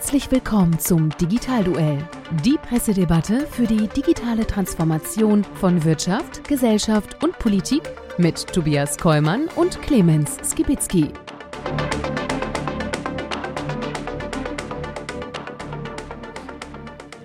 Herzlich willkommen zum Digitalduell, die Pressedebatte für die digitale Transformation von Wirtschaft, Gesellschaft und Politik mit Tobias Kollmann und Clemens Skibitzky.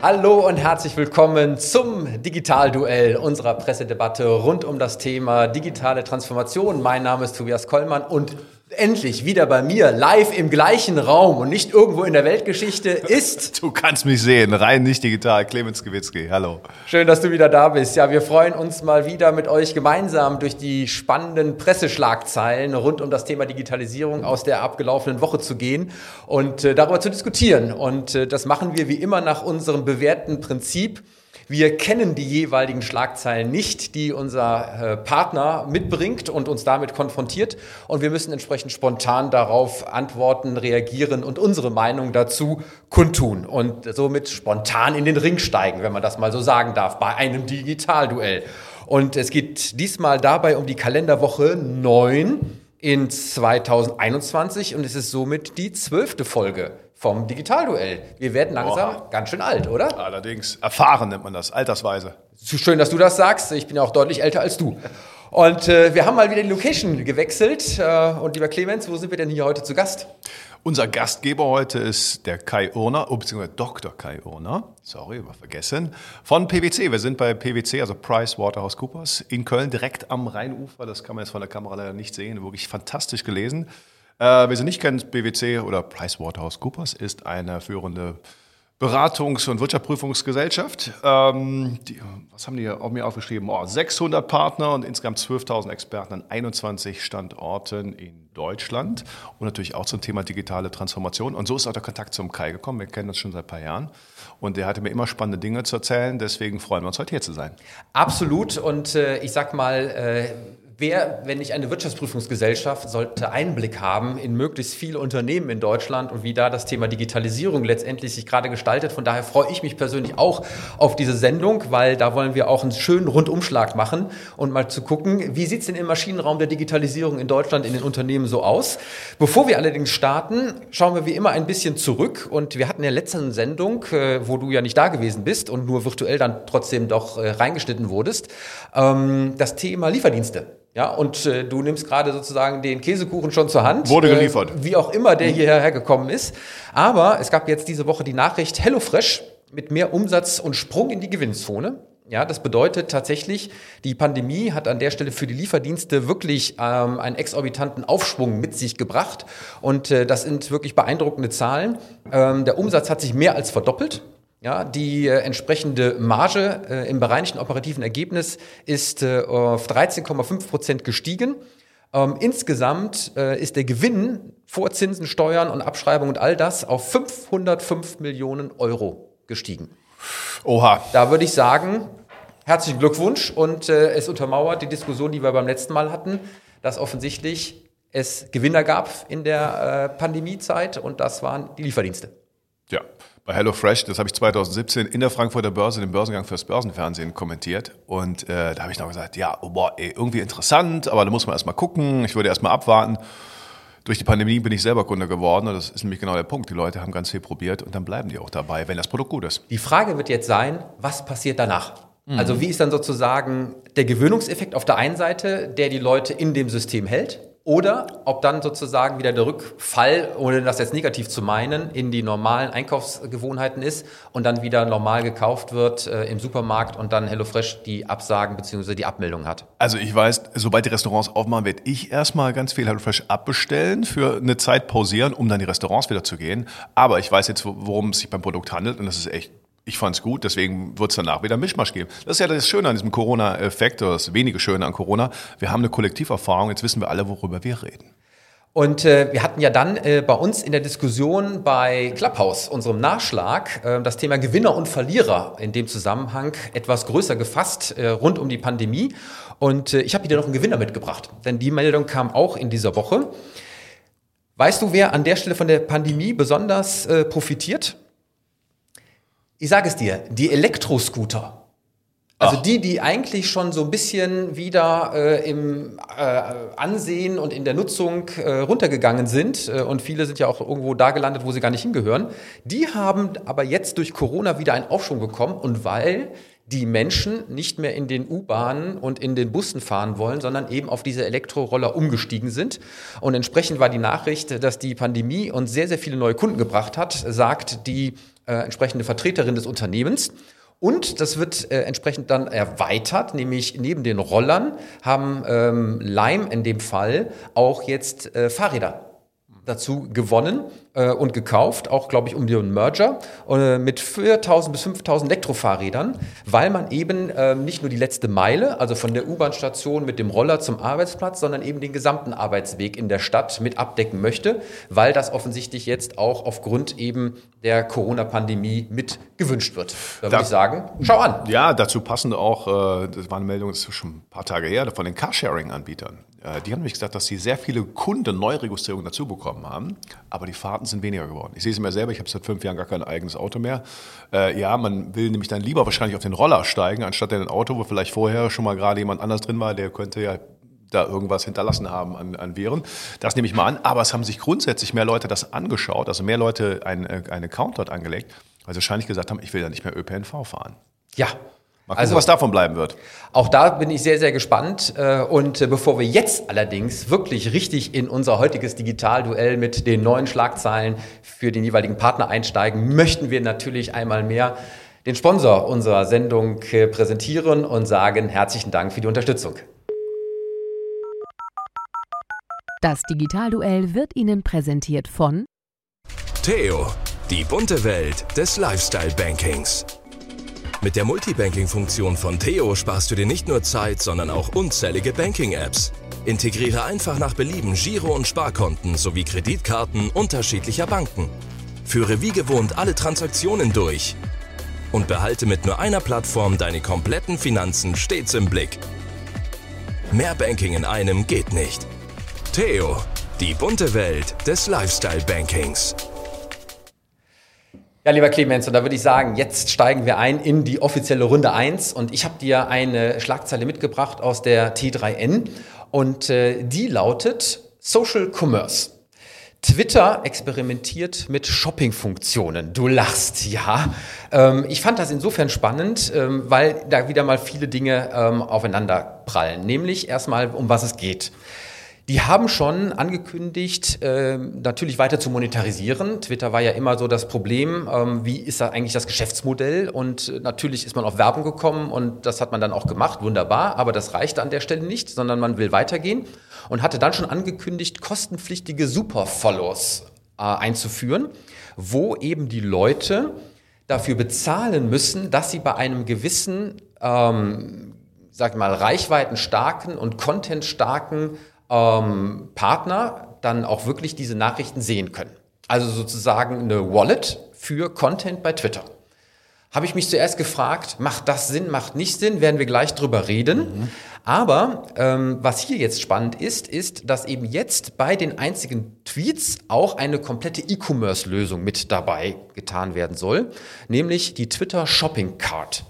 Hallo und herzlich willkommen zum Digitalduell unserer Pressedebatte rund um das Thema digitale Transformation. Mein Name ist Tobias Kollmann und endlich wieder bei mir, live im gleichen Raum und nicht irgendwo in der Weltgeschichte ist. Du kannst mich sehen, rein nicht digital. Clemens Gewitzki, hallo. Schön, dass du wieder da bist. Ja, wir freuen uns mal wieder mit euch gemeinsam durch die spannenden Presseschlagzeilen rund um das Thema Digitalisierung aus der abgelaufenen Woche zu gehen und äh, darüber zu diskutieren. Und äh, das machen wir wie immer nach unserem bewährten Prinzip. Wir kennen die jeweiligen Schlagzeilen nicht, die unser äh, Partner mitbringt und uns damit konfrontiert. Und wir müssen entsprechend spontan darauf antworten, reagieren und unsere Meinung dazu kundtun und somit spontan in den Ring steigen, wenn man das mal so sagen darf, bei einem Digitalduell. Und es geht diesmal dabei um die Kalenderwoche 9 in 2021 und es ist somit die zwölfte Folge vom Digitalduell. Wir werden langsam Boah. ganz schön alt, oder? Allerdings. Erfahren nennt man das, altersweise. Schön, dass du das sagst. Ich bin ja auch deutlich älter als du. Und äh, wir haben mal wieder die Location gewechselt. Äh, und lieber Clemens, wo sind wir denn hier heute zu Gast? Unser Gastgeber heute ist der Kai Urner, oh, beziehungsweise Dr. Kai Urner, sorry, war vergessen, von PwC. Wir sind bei PwC, also Price Waterhouse Coopers, in Köln, direkt am Rheinufer. Das kann man jetzt von der Kamera leider nicht sehen. Wirklich fantastisch gelesen. Äh, wer sie nicht kennt, BWC oder PricewaterhouseCoopers ist eine führende Beratungs- und Wirtschaftsprüfungsgesellschaft. Ähm, die, was haben die auf mir aufgeschrieben? Oh, 600 Partner und insgesamt 12.000 Experten an 21 Standorten in Deutschland und natürlich auch zum Thema digitale Transformation. Und so ist auch der Kontakt zum Kai gekommen. Wir kennen uns schon seit ein paar Jahren und der hatte mir immer spannende Dinge zu erzählen. Deswegen freuen wir uns heute hier zu sein. Absolut. Und äh, ich sag mal, äh, Wer, wenn nicht eine Wirtschaftsprüfungsgesellschaft, sollte Einblick haben in möglichst viele Unternehmen in Deutschland und wie da das Thema Digitalisierung letztendlich sich gerade gestaltet. Von daher freue ich mich persönlich auch auf diese Sendung, weil da wollen wir auch einen schönen Rundumschlag machen und mal zu gucken, wie sieht es denn im Maschinenraum der Digitalisierung in Deutschland in den Unternehmen so aus. Bevor wir allerdings starten, schauen wir wie immer ein bisschen zurück und wir hatten in der letzten Sendung, äh, wo du ja nicht da gewesen bist und nur virtuell dann trotzdem doch äh, reingeschnitten wurdest, ähm, das Thema Lieferdienste. Ja, und äh, du nimmst gerade sozusagen den Käsekuchen schon zur Hand. Wurde äh, geliefert. Äh, wie auch immer der hierher gekommen ist. Aber es gab jetzt diese Woche die Nachricht HelloFresh mit mehr Umsatz und Sprung in die Gewinnzone. Ja, das bedeutet tatsächlich, die Pandemie hat an der Stelle für die Lieferdienste wirklich ähm, einen exorbitanten Aufschwung mit sich gebracht. Und äh, das sind wirklich beeindruckende Zahlen. Ähm, der Umsatz hat sich mehr als verdoppelt. Ja, die äh, entsprechende Marge äh, im bereinigten operativen Ergebnis ist äh, auf 13,5 Prozent gestiegen. Ähm, insgesamt äh, ist der Gewinn vor Zinsen, Steuern und Abschreibung und all das auf 505 Millionen Euro gestiegen. Oha. Da würde ich sagen, herzlichen Glückwunsch und äh, es untermauert die Diskussion, die wir beim letzten Mal hatten, dass offensichtlich es Gewinner gab in der äh, Pandemiezeit und das waren die Lieferdienste. Bei HelloFresh, das habe ich 2017 in der Frankfurter Börse, den Börsengang fürs Börsenfernsehen kommentiert. Und äh, da habe ich noch gesagt, ja, oh, boah, ey, irgendwie interessant, aber da muss man erstmal gucken. Ich würde erstmal abwarten. Durch die Pandemie bin ich selber Kunde geworden und das ist nämlich genau der Punkt. Die Leute haben ganz viel probiert und dann bleiben die auch dabei, wenn das Produkt gut ist. Die Frage wird jetzt sein, was passiert danach? Mhm. Also wie ist dann sozusagen der Gewöhnungseffekt auf der einen Seite, der die Leute in dem System hält? Oder ob dann sozusagen wieder der Rückfall, ohne das jetzt negativ zu meinen, in die normalen Einkaufsgewohnheiten ist und dann wieder normal gekauft wird äh, im Supermarkt und dann HelloFresh die Absagen bzw. die Abmeldung hat. Also ich weiß, sobald die Restaurants aufmachen, werde ich erstmal ganz viel HelloFresh abbestellen, für eine Zeit pausieren, um dann die Restaurants wieder zu gehen. Aber ich weiß jetzt, worum es sich beim Produkt handelt und das ist echt ich fand es gut, deswegen wird es danach wieder Mischmasch geben. Das ist ja das Schöne an diesem Corona-Effekt, oder das wenige Schöne an Corona. Wir haben eine Kollektiverfahrung, jetzt wissen wir alle, worüber wir reden. Und äh, wir hatten ja dann äh, bei uns in der Diskussion bei Clubhouse, unserem Nachschlag, äh, das Thema Gewinner und Verlierer in dem Zusammenhang etwas größer gefasst äh, rund um die Pandemie. Und äh, ich habe dir noch einen Gewinner mitgebracht, denn die Meldung kam auch in dieser Woche. Weißt du, wer an der Stelle von der Pandemie besonders äh, profitiert? Ich sage es dir, die Elektroscooter. Also die, die eigentlich schon so ein bisschen wieder äh, im äh, Ansehen und in der Nutzung äh, runtergegangen sind, äh, und viele sind ja auch irgendwo da gelandet, wo sie gar nicht hingehören, die haben aber jetzt durch Corona wieder einen Aufschwung bekommen und weil die Menschen nicht mehr in den U-Bahnen und in den Bussen fahren wollen, sondern eben auf diese Elektroroller umgestiegen sind. Und entsprechend war die Nachricht, dass die Pandemie uns sehr, sehr viele neue Kunden gebracht hat, sagt die äh, entsprechende Vertreterin des Unternehmens. Und das wird äh, entsprechend dann erweitert, nämlich neben den Rollern haben ähm, Lime in dem Fall auch jetzt äh, Fahrräder dazu gewonnen äh, und gekauft, auch glaube ich um den Merger, äh, mit 4.000 bis 5.000 Elektrofahrrädern, weil man eben äh, nicht nur die letzte Meile, also von der U-Bahn-Station mit dem Roller zum Arbeitsplatz, sondern eben den gesamten Arbeitsweg in der Stadt mit abdecken möchte, weil das offensichtlich jetzt auch aufgrund eben der Corona-Pandemie mit gewünscht wird. Da würde ich sagen, schau an. Ja, dazu passend auch, äh, das war eine Meldung, das ist schon ein paar Tage her, von den Carsharing-Anbietern. Äh, die haben nämlich gesagt, dass sie sehr viele Kunden Neuregistrierungen dazu bekommen haben, aber die Fahrten sind weniger geworden. Ich sehe es mir selber, ich habe seit fünf Jahren gar kein eigenes Auto mehr. Äh, ja, man will nämlich dann lieber wahrscheinlich auf den Roller steigen, anstatt in ein Auto, wo vielleicht vorher schon mal gerade jemand anders drin war, der könnte ja da irgendwas hinterlassen haben an, an Viren. Das nehme ich mal an. Aber es haben sich grundsätzlich mehr Leute das angeschaut, also mehr Leute einen, äh, einen Account dort angelegt, weil sie wahrscheinlich gesagt haben, ich will ja nicht mehr ÖPNV fahren. Ja, Mal gucken, also, was davon bleiben wird. Auch da bin ich sehr, sehr gespannt. Äh, und äh, bevor wir jetzt allerdings wirklich richtig in unser heutiges Digitalduell mit den neuen Schlagzeilen für den jeweiligen Partner einsteigen, möchten wir natürlich einmal mehr den Sponsor unserer Sendung äh, präsentieren und sagen herzlichen Dank für die Unterstützung. Das Digitalduell wird Ihnen präsentiert von Theo, die bunte Welt des Lifestyle-Bankings. Mit der Multibanking-Funktion von Theo sparst du dir nicht nur Zeit, sondern auch unzählige Banking-Apps. Integriere einfach nach Belieben Giro- und Sparkonten sowie Kreditkarten unterschiedlicher Banken. Führe wie gewohnt alle Transaktionen durch und behalte mit nur einer Plattform deine kompletten Finanzen stets im Blick. Mehr Banking in einem geht nicht. Theo, die bunte Welt des Lifestyle-Bankings. Ja, lieber Clemens, und da würde ich sagen, jetzt steigen wir ein in die offizielle Runde 1 und ich habe dir eine Schlagzeile mitgebracht aus der T3N und äh, die lautet Social Commerce. Twitter experimentiert mit Shopping-Funktionen. Du lachst, ja. Ähm, ich fand das insofern spannend, ähm, weil da wieder mal viele Dinge ähm, aufeinander prallen. Nämlich erstmal, um was es geht. Die haben schon angekündigt, äh, natürlich weiter zu monetarisieren. Twitter war ja immer so das Problem, ähm, wie ist da eigentlich das Geschäftsmodell? Und natürlich ist man auf Werbung gekommen und das hat man dann auch gemacht, wunderbar, aber das reichte an der Stelle nicht, sondern man will weitergehen und hatte dann schon angekündigt, kostenpflichtige Superfollows äh, einzuführen, wo eben die Leute dafür bezahlen müssen, dass sie bei einem gewissen, ähm, sag mal, reichweitenstarken und contentstarken ähm, Partner dann auch wirklich diese Nachrichten sehen können. Also sozusagen eine Wallet für Content bei Twitter. Habe ich mich zuerst gefragt, macht das Sinn, macht nicht Sinn, werden wir gleich drüber reden. Mhm. Aber ähm, was hier jetzt spannend ist, ist, dass eben jetzt bei den einzigen Tweets auch eine komplette E-Commerce-Lösung mit dabei getan werden soll, nämlich die Twitter Shopping Card.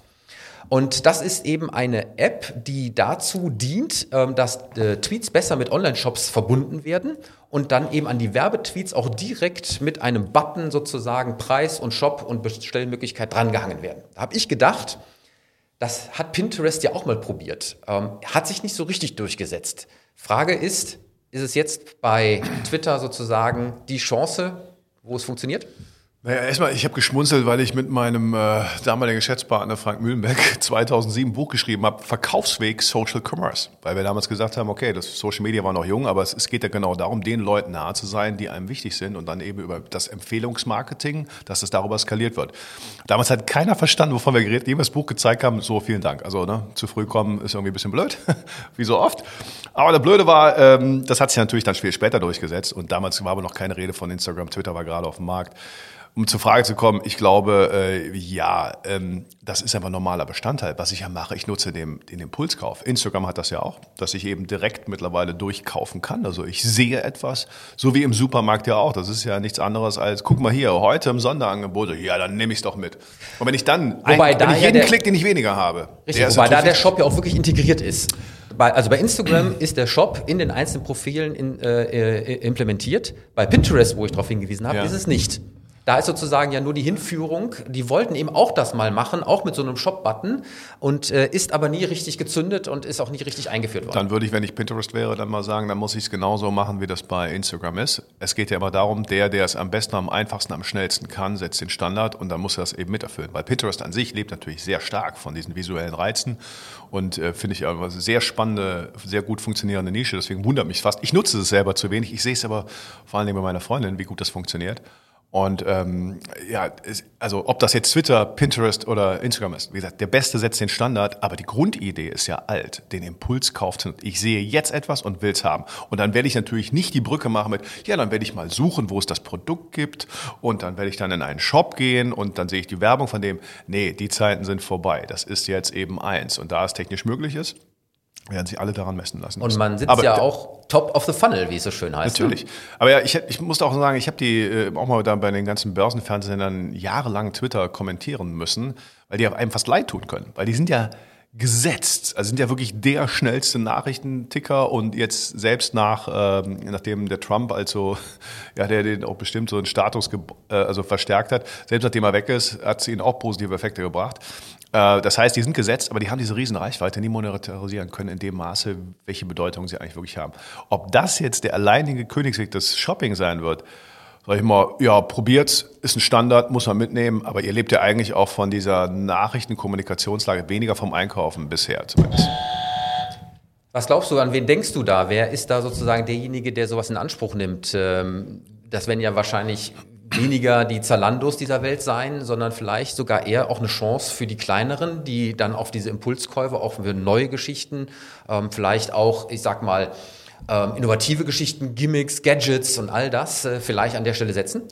Und das ist eben eine App, die dazu dient, ähm, dass äh, Tweets besser mit Online-Shops verbunden werden und dann eben an die Werbetweets auch direkt mit einem Button sozusagen Preis und Shop und Bestellmöglichkeit drangehangen werden. Da habe ich gedacht, das hat Pinterest ja auch mal probiert. Ähm, hat sich nicht so richtig durchgesetzt. Frage ist, ist es jetzt bei Twitter sozusagen die Chance, wo es funktioniert? Naja, erstmal, ich habe geschmunzelt, weil ich mit meinem äh, damaligen Geschäftspartner Frank Mühlenbeck 2007 ein Buch geschrieben habe, Verkaufsweg Social Commerce. Weil wir damals gesagt haben, okay, das Social Media war noch jung, aber es, es geht ja genau darum, den Leuten nahe zu sein, die einem wichtig sind und dann eben über das Empfehlungsmarketing, dass es darüber skaliert wird. Damals hat keiner verstanden, wovon wir geredet, dem das Buch gezeigt haben, so vielen Dank. Also ne, zu früh kommen ist irgendwie ein bisschen blöd, wie so oft. Aber der Blöde war, ähm, das hat sich natürlich dann viel später durchgesetzt und damals war aber noch keine Rede von Instagram, Twitter war gerade auf dem Markt. Um zur Frage zu kommen, ich glaube, äh, ja, ähm, das ist einfach normaler Bestandteil. Was ich ja mache, ich nutze den, den Impulskauf. Instagram hat das ja auch, dass ich eben direkt mittlerweile durchkaufen kann. Also ich sehe etwas, so wie im Supermarkt ja auch. Das ist ja nichts anderes als, guck mal hier, heute im Sonderangebot, ja, dann nehme ich es doch mit. Und wenn ich dann, wobei ein, da wenn ich ja jeden der, Klick, den ich weniger habe. Richtig, wobei da der Shop ja auch wirklich integriert ist. Bei, also bei Instagram ist der Shop in den einzelnen Profilen in, äh, äh implementiert. Bei Pinterest, wo ich darauf hingewiesen habe, ja. ist es nicht. Da ist sozusagen ja nur die Hinführung. Die wollten eben auch das mal machen, auch mit so einem Shop-Button und äh, ist aber nie richtig gezündet und ist auch nie richtig eingeführt worden. Dann würde ich, wenn ich Pinterest wäre, dann mal sagen, dann muss ich es genauso machen, wie das bei Instagram ist. Es geht ja immer darum, der, der es am besten, am einfachsten, am schnellsten kann, setzt den Standard und dann muss er das eben miterfüllen. Weil Pinterest an sich lebt natürlich sehr stark von diesen visuellen Reizen und äh, finde ich aber sehr spannende, sehr gut funktionierende Nische. Deswegen wundert mich fast. Ich nutze es selber zu wenig. Ich sehe es aber vor allen Dingen bei meiner Freundin, wie gut das funktioniert. Und ähm, ja, also ob das jetzt Twitter, Pinterest oder Instagram ist, wie gesagt, der Beste setzt den Standard, aber die Grundidee ist ja alt, den Impuls kauft. Ich sehe jetzt etwas und will es haben. Und dann werde ich natürlich nicht die Brücke machen mit, ja, dann werde ich mal suchen, wo es das Produkt gibt und dann werde ich dann in einen Shop gehen und dann sehe ich die Werbung von dem. Nee, die Zeiten sind vorbei. Das ist jetzt eben eins. Und da es technisch möglich ist, werden sich alle daran messen lassen. Und man sitzt aber ja auch top of the funnel, wie es so schön heißt. Ne? Natürlich. Aber ja, ich, ich muss auch sagen, ich habe die äh, auch mal da bei den ganzen Börsenfernsehern jahrelang Twitter kommentieren müssen, weil die einem fast leid tun können. Weil die sind ja gesetzt. Also sind ja wirklich der schnellste Nachrichtenticker und jetzt selbst nach, ähm, nachdem der Trump also, ja, der den auch bestimmt so einen Status äh, also verstärkt hat, selbst nachdem er weg ist, hat sie ihn auch positive Effekte gebracht. Äh, das heißt, die sind gesetzt, aber die haben diese riesen Reichweite nie monetarisieren können in dem Maße, welche Bedeutung sie eigentlich wirklich haben. Ob das jetzt der alleinige Königsweg des Shopping sein wird, sag ich mal, ja, probiert's, ist ein Standard, muss man mitnehmen, aber ihr lebt ja eigentlich auch von dieser Nachrichtenkommunikationslage, weniger vom Einkaufen bisher zumindest. Was glaubst du, an wen denkst du da? Wer ist da sozusagen derjenige, der sowas in Anspruch nimmt? Ähm, das werden ja wahrscheinlich weniger die Zalandos dieser Welt sein, sondern vielleicht sogar eher auch eine Chance für die kleineren, die dann auf diese Impulskäufe, auch für neue Geschichten, ähm, vielleicht auch, ich sag mal, ähm, innovative Geschichten, Gimmicks, Gadgets und all das äh, vielleicht an der Stelle setzen?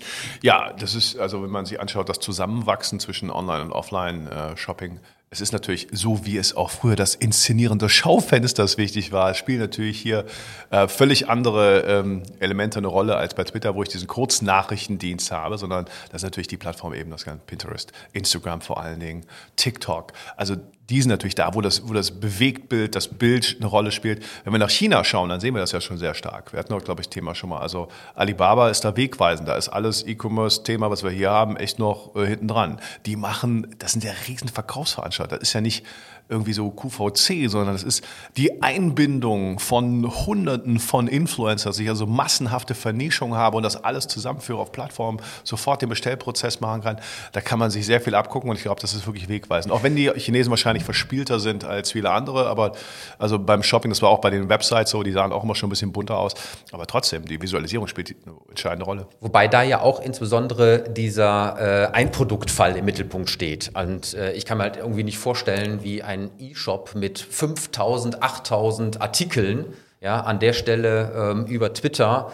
Ja, das ist, also wenn man sich anschaut, das Zusammenwachsen zwischen Online- und Offline-Shopping äh, es ist natürlich so, wie es auch früher das Inszenieren des Schaufensters wichtig war. Es spielen natürlich hier äh, völlig andere ähm, Elemente eine Rolle als bei Twitter, wo ich diesen Kurznachrichtendienst habe, sondern das ist natürlich die Plattform eben, das ganze Pinterest, Instagram vor allen Dingen, TikTok. Also die sind natürlich da, wo das, wo das Bewegtbild, das Bild eine Rolle spielt. Wenn wir nach China schauen, dann sehen wir das ja schon sehr stark. Wir hatten auch, glaube ich, Thema schon mal. Also Alibaba ist da wegweisend. Da ist alles E-Commerce-Thema, was wir hier haben, echt noch äh, hinten dran. Die machen, das sind ja riesen Verkaufsveranstalter. Das ist ja nicht irgendwie so QVC, sondern es ist die Einbindung von Hunderten von Influencern, dass ich also massenhafte Vernischung habe und das alles zusammenführe auf Plattformen, sofort den Bestellprozess machen kann. Da kann man sich sehr viel abgucken und ich glaube, das ist wirklich wegweisend. Auch wenn die Chinesen wahrscheinlich verspielter sind als viele andere, aber also beim Shopping, das war auch bei den Websites so, die sahen auch immer schon ein bisschen bunter aus, aber trotzdem, die Visualisierung spielt eine entscheidende Rolle. Wobei da ja auch insbesondere dieser äh, Einproduktfall im Mittelpunkt steht und äh, ich kann mir halt irgendwie nicht vorstellen, wie ein E-Shop mit 5000, 8000 Artikeln, ja, an der Stelle ähm, über Twitter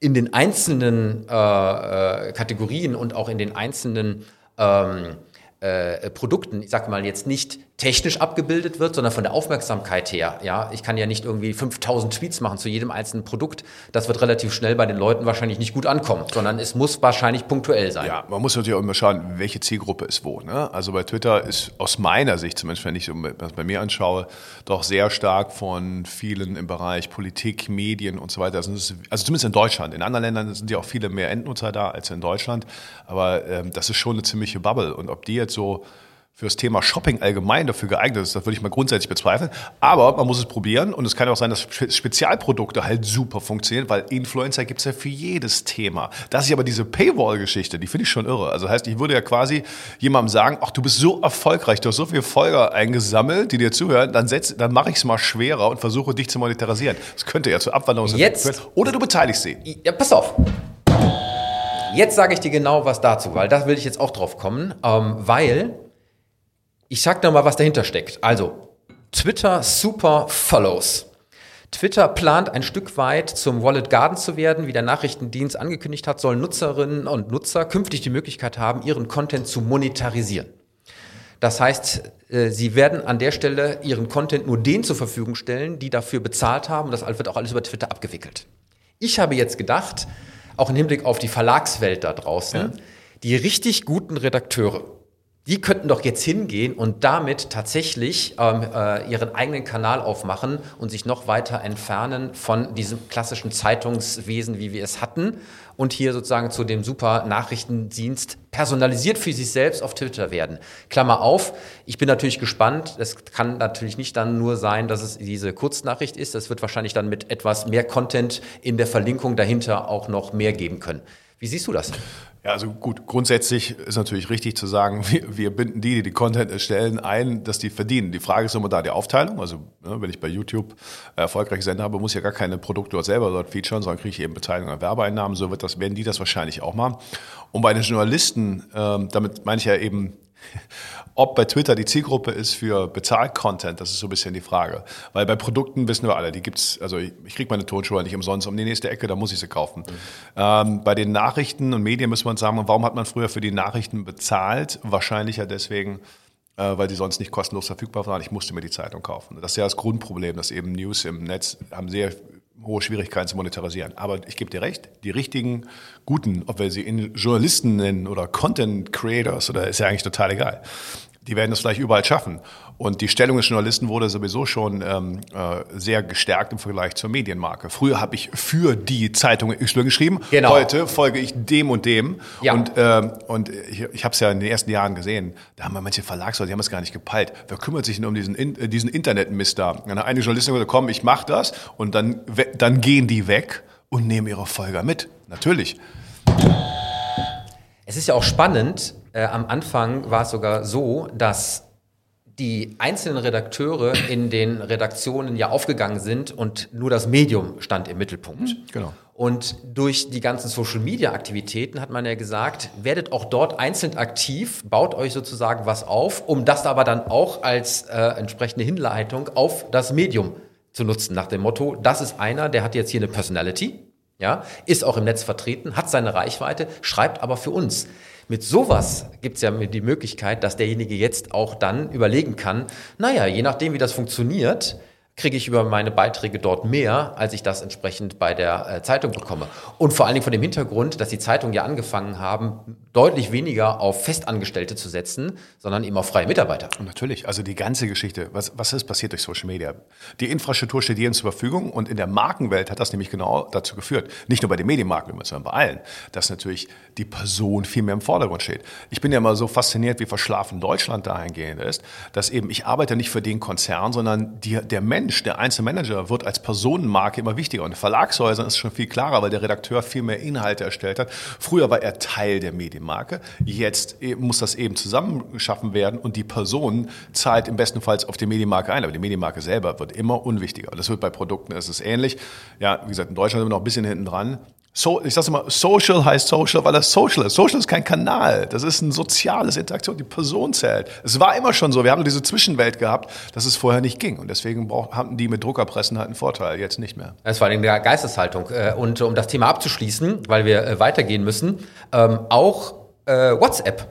in den einzelnen äh, äh, Kategorien und auch in den einzelnen ähm, äh, Produkten, ich sag mal jetzt nicht technisch abgebildet wird, sondern von der Aufmerksamkeit her. Ja, ich kann ja nicht irgendwie 5000 Tweets machen zu jedem einzelnen Produkt. Das wird relativ schnell bei den Leuten wahrscheinlich nicht gut ankommen, sondern es muss wahrscheinlich punktuell sein. Ja, man muss natürlich auch immer schauen, welche Zielgruppe ist wo. Ne? Also bei Twitter ist aus meiner Sicht, zumindest wenn ich das bei mir anschaue, doch sehr stark von vielen im Bereich Politik, Medien und so weiter. Also zumindest in Deutschland. In anderen Ländern sind ja auch viele mehr Endnutzer da als in Deutschland. Aber ähm, das ist schon eine ziemliche Bubble. Und ob die jetzt so für das Thema Shopping allgemein dafür geeignet ist, das würde ich mal grundsätzlich bezweifeln. Aber man muss es probieren und es kann auch sein, dass Spezialprodukte halt super funktionieren, weil Influencer gibt es ja für jedes Thema. Das ist aber diese Paywall-Geschichte, die finde ich schon irre. Also heißt, ich würde ja quasi jemandem sagen, ach, du bist so erfolgreich, du hast so viele Folger eingesammelt, die dir zuhören, dann, setz, dann mache ich es mal schwerer und versuche dich zu monetarisieren. Das könnte ja zu Abwanderung führen. Oder du beteiligst sie. Ja, pass auf. Jetzt sage ich dir genau was dazu, weil da will ich jetzt auch drauf kommen, ähm, weil ich sag noch mal, was dahinter steckt. Also, Twitter Super Follows. Twitter plant ein Stück weit zum Wallet Garden zu werden, wie der Nachrichtendienst angekündigt hat, sollen Nutzerinnen und Nutzer künftig die Möglichkeit haben, ihren Content zu monetarisieren. Das heißt, äh, sie werden an der Stelle ihren Content nur denen zur Verfügung stellen, die dafür bezahlt haben. Das wird auch alles über Twitter abgewickelt. Ich habe jetzt gedacht, auch im Hinblick auf die Verlagswelt da draußen, ja. die richtig guten Redakteure, die könnten doch jetzt hingehen und damit tatsächlich ähm, äh, ihren eigenen Kanal aufmachen und sich noch weiter entfernen von diesem klassischen Zeitungswesen, wie wir es hatten, und hier sozusagen zu dem super Nachrichtendienst personalisiert für sich selbst auf Twitter werden. Klammer auf, ich bin natürlich gespannt. Es kann natürlich nicht dann nur sein, dass es diese Kurznachricht ist. Es wird wahrscheinlich dann mit etwas mehr Content in der Verlinkung dahinter auch noch mehr geben können. Wie siehst du das? Ja, also gut, grundsätzlich ist natürlich richtig zu sagen, wir, wir, binden die, die die Content erstellen, ein, dass die verdienen. Die Frage ist immer da die Aufteilung. Also ne, wenn ich bei YouTube erfolgreiche Sender habe, muss ja gar keine Produkte dort selber dort featuren, sondern kriege ich eben Beteiligung an Werbeeinnahmen. So wird das, werden die das wahrscheinlich auch machen. Und bei den Journalisten, ähm, damit meine ich ja eben ob bei Twitter die Zielgruppe ist für Bezahl-Content, das ist so ein bisschen die Frage. Weil bei Produkten wissen wir alle, die gibt's, also ich, ich kriege meine Tonschuhe nicht umsonst um die nächste Ecke, da muss ich sie kaufen. Mhm. Ähm, bei den Nachrichten und Medien müssen wir uns sagen, warum hat man früher für die Nachrichten bezahlt? Wahrscheinlich ja deswegen, äh, weil die sonst nicht kostenlos verfügbar waren. Ich musste mir die Zeitung kaufen. Das ist ja das Grundproblem, dass eben News im Netz haben sehr hohe Schwierigkeiten zu monetarisieren. Aber ich gebe dir recht, die richtigen, guten, ob wir sie in Journalisten nennen oder Content Creators oder ist ja eigentlich total egal die werden es vielleicht überall schaffen. Und die Stellung des Journalisten wurde sowieso schon ähm, äh, sehr gestärkt im Vergleich zur Medienmarke. Früher habe ich für die Zeitung Y geschrieben, genau. heute folge ich dem und dem. Ja. Und, ähm, und ich, ich habe es ja in den ersten Jahren gesehen, da haben wir manche Verlagsleute, die haben es gar nicht gepeilt. Wer kümmert sich denn um diesen, äh, diesen Internetmist da? Dann hat eine Journalistin gesagt, komm, ich mache das. Und dann, dann gehen die weg und nehmen ihre Folger mit. Natürlich. Es ist ja auch spannend, äh, am Anfang war es sogar so, dass die einzelnen Redakteure in den Redaktionen ja aufgegangen sind und nur das Medium stand im Mittelpunkt. Mhm, genau. Und durch die ganzen Social-Media-Aktivitäten hat man ja gesagt, werdet auch dort einzeln aktiv, baut euch sozusagen was auf, um das aber dann auch als äh, entsprechende Hinleitung auf das Medium zu nutzen, nach dem Motto, das ist einer, der hat jetzt hier eine Personality, ja, ist auch im Netz vertreten, hat seine Reichweite, schreibt aber für uns. Mit sowas gibt es ja die Möglichkeit, dass derjenige jetzt auch dann überlegen kann, naja, je nachdem, wie das funktioniert, kriege ich über meine Beiträge dort mehr, als ich das entsprechend bei der äh, Zeitung bekomme. Und vor allen Dingen von dem Hintergrund, dass die Zeitungen ja angefangen haben, deutlich weniger auf Festangestellte zu setzen, sondern eben auf freie Mitarbeiter. Und natürlich, also die ganze Geschichte, was, was ist passiert durch Social Media? Die Infrastruktur steht jedem zur Verfügung und in der Markenwelt hat das nämlich genau dazu geführt, nicht nur bei den Medienmarken, sondern bei allen, dass natürlich die Person viel mehr im Vordergrund steht. Ich bin ja mal so fasziniert, wie verschlafen Deutschland dahingehend ist, dass eben ich arbeite nicht für den Konzern, sondern die, der Mensch Mensch, der Einzelmanager, wird als Personenmarke immer wichtiger. Und in Verlagshäusern ist es schon viel klarer, weil der Redakteur viel mehr Inhalte erstellt hat. Früher war er Teil der Medienmarke. Jetzt muss das eben zusammengeschaffen werden und die Person zahlt im besten Fall auf die Medienmarke ein. Aber die Medienmarke selber wird immer unwichtiger. Und das wird bei Produkten, ist es ähnlich. Ja, wie gesagt, in Deutschland sind wir noch ein bisschen hinten dran. So, ich sage immer, Social heißt Social, weil das Social ist. Social ist kein Kanal. Das ist ein soziales Interaktion. Die Person zählt. Es war immer schon so. Wir haben nur diese Zwischenwelt gehabt, dass es vorher nicht ging. Und deswegen hatten die mit Druckerpressen halt einen Vorteil. Jetzt nicht mehr. Das war eine Geisteshaltung. Äh, und um das Thema abzuschließen, weil wir äh, weitergehen müssen, ähm, auch äh, WhatsApp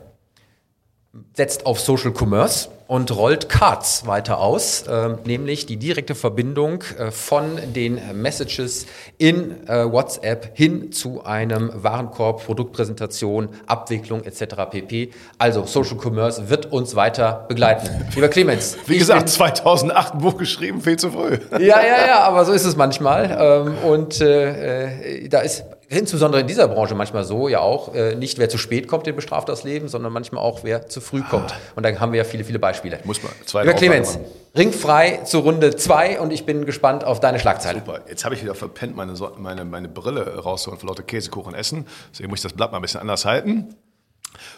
setzt auf Social Commerce und rollt Cards weiter aus, äh, nämlich die direkte Verbindung äh, von den Messages in äh, WhatsApp hin zu einem Warenkorb, Produktpräsentation, Abwicklung etc. pp. Also Social Commerce wird uns weiter begleiten. Lieber Clemens. Wie gesagt, 2008 ein Buch geschrieben, viel zu früh. Ja, ja, ja, aber so ist es manchmal. Ähm, und äh, äh, da ist insbesondere in dieser Branche manchmal so, ja auch, äh, nicht wer zu spät kommt, den bestraft das Leben, sondern manchmal auch wer zu früh kommt. Und da haben wir ja viele, viele Beispiele. Muss man. Zwei Lieber Clemens, ringfrei zur Runde 2 und ich bin gespannt auf deine Schlagzeile. Super. Jetzt habe ich wieder verpennt, meine, meine, meine Brille rauszuholen für lauter Käsekuchen essen. Deswegen muss ich das Blatt mal ein bisschen anders halten.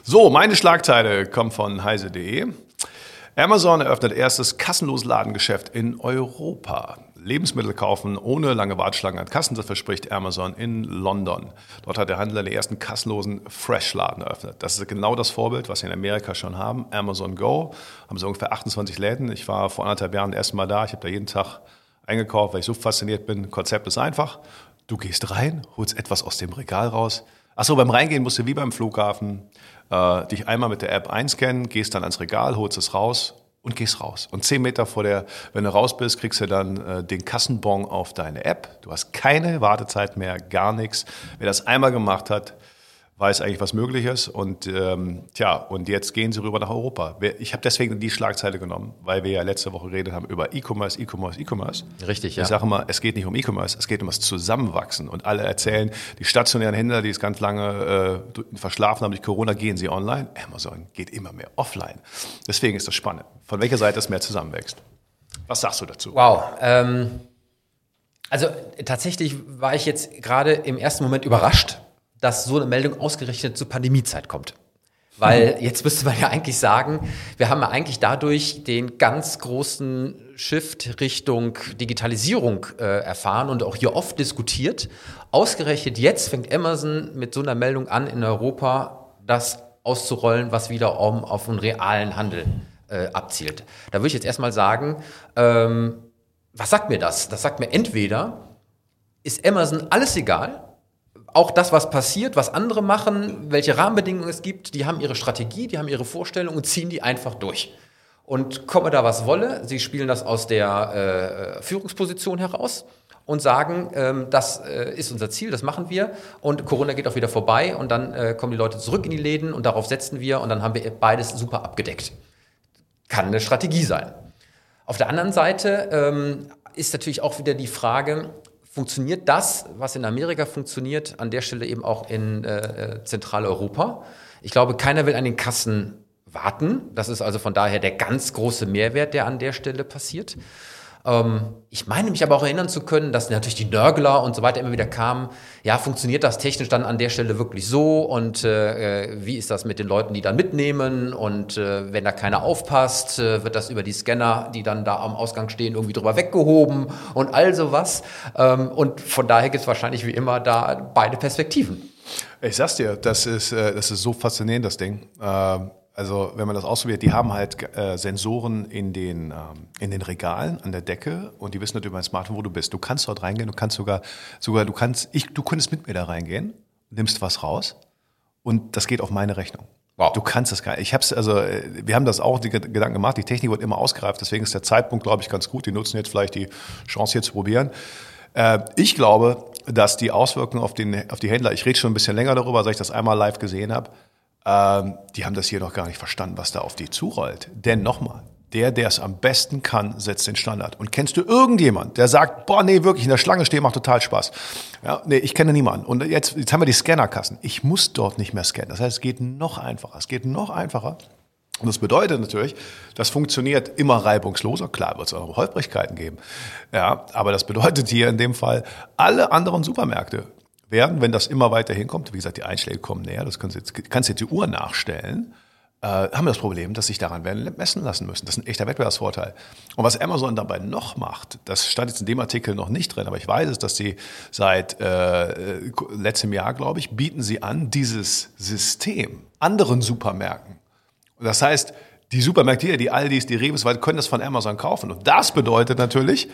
So, meine Schlagzeile kommt von heise.de. Amazon eröffnet erstes kassenloses Ladengeschäft in Europa. Lebensmittel kaufen ohne lange Warteschlangen an Kassen, das verspricht Amazon in London. Dort hat der Handel den ersten kassenlosen Fresh-Laden eröffnet. Das ist genau das Vorbild, was wir in Amerika schon haben. Amazon Go haben so ungefähr 28 Läden. Ich war vor anderthalb Jahren erst Mal da. Ich habe da jeden Tag eingekauft, weil ich so fasziniert bin. Konzept ist einfach. Du gehst rein, holst etwas aus dem Regal raus. Achso, beim Reingehen musst du wie beim Flughafen äh, dich einmal mit der App einscannen, gehst dann ans Regal, holst es raus und gehst raus. Und zehn Meter vor der, wenn du raus bist, kriegst du dann äh, den Kassenbon auf deine App. Du hast keine Wartezeit mehr, gar nichts. Wer das einmal gemacht hat, weiß eigentlich, was möglich ist. Und ähm, tja, und jetzt gehen sie rüber nach Europa. Ich habe deswegen die Schlagzeile genommen, weil wir ja letzte Woche geredet haben über E-Commerce, E-Commerce, E-Commerce. Richtig, ja. Ich sage immer, es geht nicht um E-Commerce, es geht um das Zusammenwachsen. Und alle erzählen, die stationären Händler, die es ganz lange äh, verschlafen haben durch Corona, gehen sie online. Amazon geht immer mehr offline. Deswegen ist das spannend. Von welcher Seite es mehr zusammenwächst. Was sagst du dazu? Wow. Ähm, also tatsächlich war ich jetzt gerade im ersten Moment überrascht dass so eine Meldung ausgerechnet zur Pandemiezeit kommt. Weil mhm. jetzt müsste man ja eigentlich sagen, wir haben ja eigentlich dadurch den ganz großen Shift Richtung Digitalisierung äh, erfahren und auch hier oft diskutiert. Ausgerechnet jetzt fängt Amazon mit so einer Meldung an, in Europa das auszurollen, was wieder um, auf einen realen Handel äh, abzielt. Da würde ich jetzt erstmal sagen, ähm, was sagt mir das? Das sagt mir entweder, ist Amazon alles egal, auch das, was passiert, was andere machen, welche Rahmenbedingungen es gibt, die haben ihre Strategie, die haben ihre Vorstellung und ziehen die einfach durch. Und komme da was wolle, sie spielen das aus der äh, Führungsposition heraus und sagen, ähm, das äh, ist unser Ziel, das machen wir und Corona geht auch wieder vorbei und dann äh, kommen die Leute zurück in die Läden und darauf setzen wir und dann haben wir beides super abgedeckt. Kann eine Strategie sein. Auf der anderen Seite ähm, ist natürlich auch wieder die Frage, funktioniert das, was in Amerika funktioniert, an der Stelle eben auch in äh, Zentraleuropa. Ich glaube, keiner will an den Kassen warten. Das ist also von daher der ganz große Mehrwert, der an der Stelle passiert. Ähm, ich meine mich aber auch erinnern zu können, dass natürlich die Nörgler und so weiter immer wieder kamen. Ja, funktioniert das technisch dann an der Stelle wirklich so? Und äh, äh, wie ist das mit den Leuten, die dann mitnehmen? Und äh, wenn da keiner aufpasst, äh, wird das über die Scanner, die dann da am Ausgang stehen, irgendwie drüber weggehoben und all sowas. Ähm, und von daher gibt es wahrscheinlich wie immer da beide Perspektiven. Ich sag's dir, das ist, äh, das ist so faszinierend, das Ding. Ähm also wenn man das ausprobiert, die haben halt äh, Sensoren in den, ähm, in den Regalen an der Decke und die wissen natürlich über dein Smartphone, wo du bist. Du kannst dort reingehen, du kannst sogar, sogar du kannst, ich, du könntest mit mir da reingehen, nimmst was raus und das geht auf meine Rechnung. Wow. Du kannst das gar nicht. Ich hab's, also, äh, wir haben das auch die Gedanken gemacht, die Technik wird immer ausgereift, deswegen ist der Zeitpunkt, glaube ich, ganz gut. Die nutzen jetzt vielleicht die Chance hier zu probieren. Äh, ich glaube, dass die Auswirkungen auf, den, auf die Händler, ich rede schon ein bisschen länger darüber, seit ich das einmal live gesehen habe, ähm, die haben das hier noch gar nicht verstanden, was da auf die zurollt. Denn nochmal, der, der es am besten kann, setzt den Standard. Und kennst du irgendjemand, der sagt, boah, nee, wirklich, in der Schlange stehen macht total Spaß. Ja, nee, ich kenne niemanden. Und jetzt, jetzt haben wir die Scannerkassen. Ich muss dort nicht mehr scannen. Das heißt, es geht noch einfacher. Es geht noch einfacher. Und das bedeutet natürlich, das funktioniert immer reibungsloser. Klar wird es auch Holprigkeiten geben. Ja, aber das bedeutet hier in dem Fall, alle anderen Supermärkte werden, wenn das immer weiter hinkommt, wie gesagt, die Einschläge kommen näher, das kannst du jetzt, kannst jetzt die Uhr nachstellen, äh, haben wir das Problem, dass sich daran werden messen lassen müssen. Das ist ein echter Wettbewerbsvorteil. Und was Amazon dabei noch macht, das stand jetzt in dem Artikel noch nicht drin, aber ich weiß es, dass sie seit äh, letztem Jahr, glaube ich, bieten sie an, dieses System anderen Supermärkten. Das heißt, die Supermärkte hier, die Aldis, die Reves, können das von Amazon kaufen. Und das bedeutet natürlich,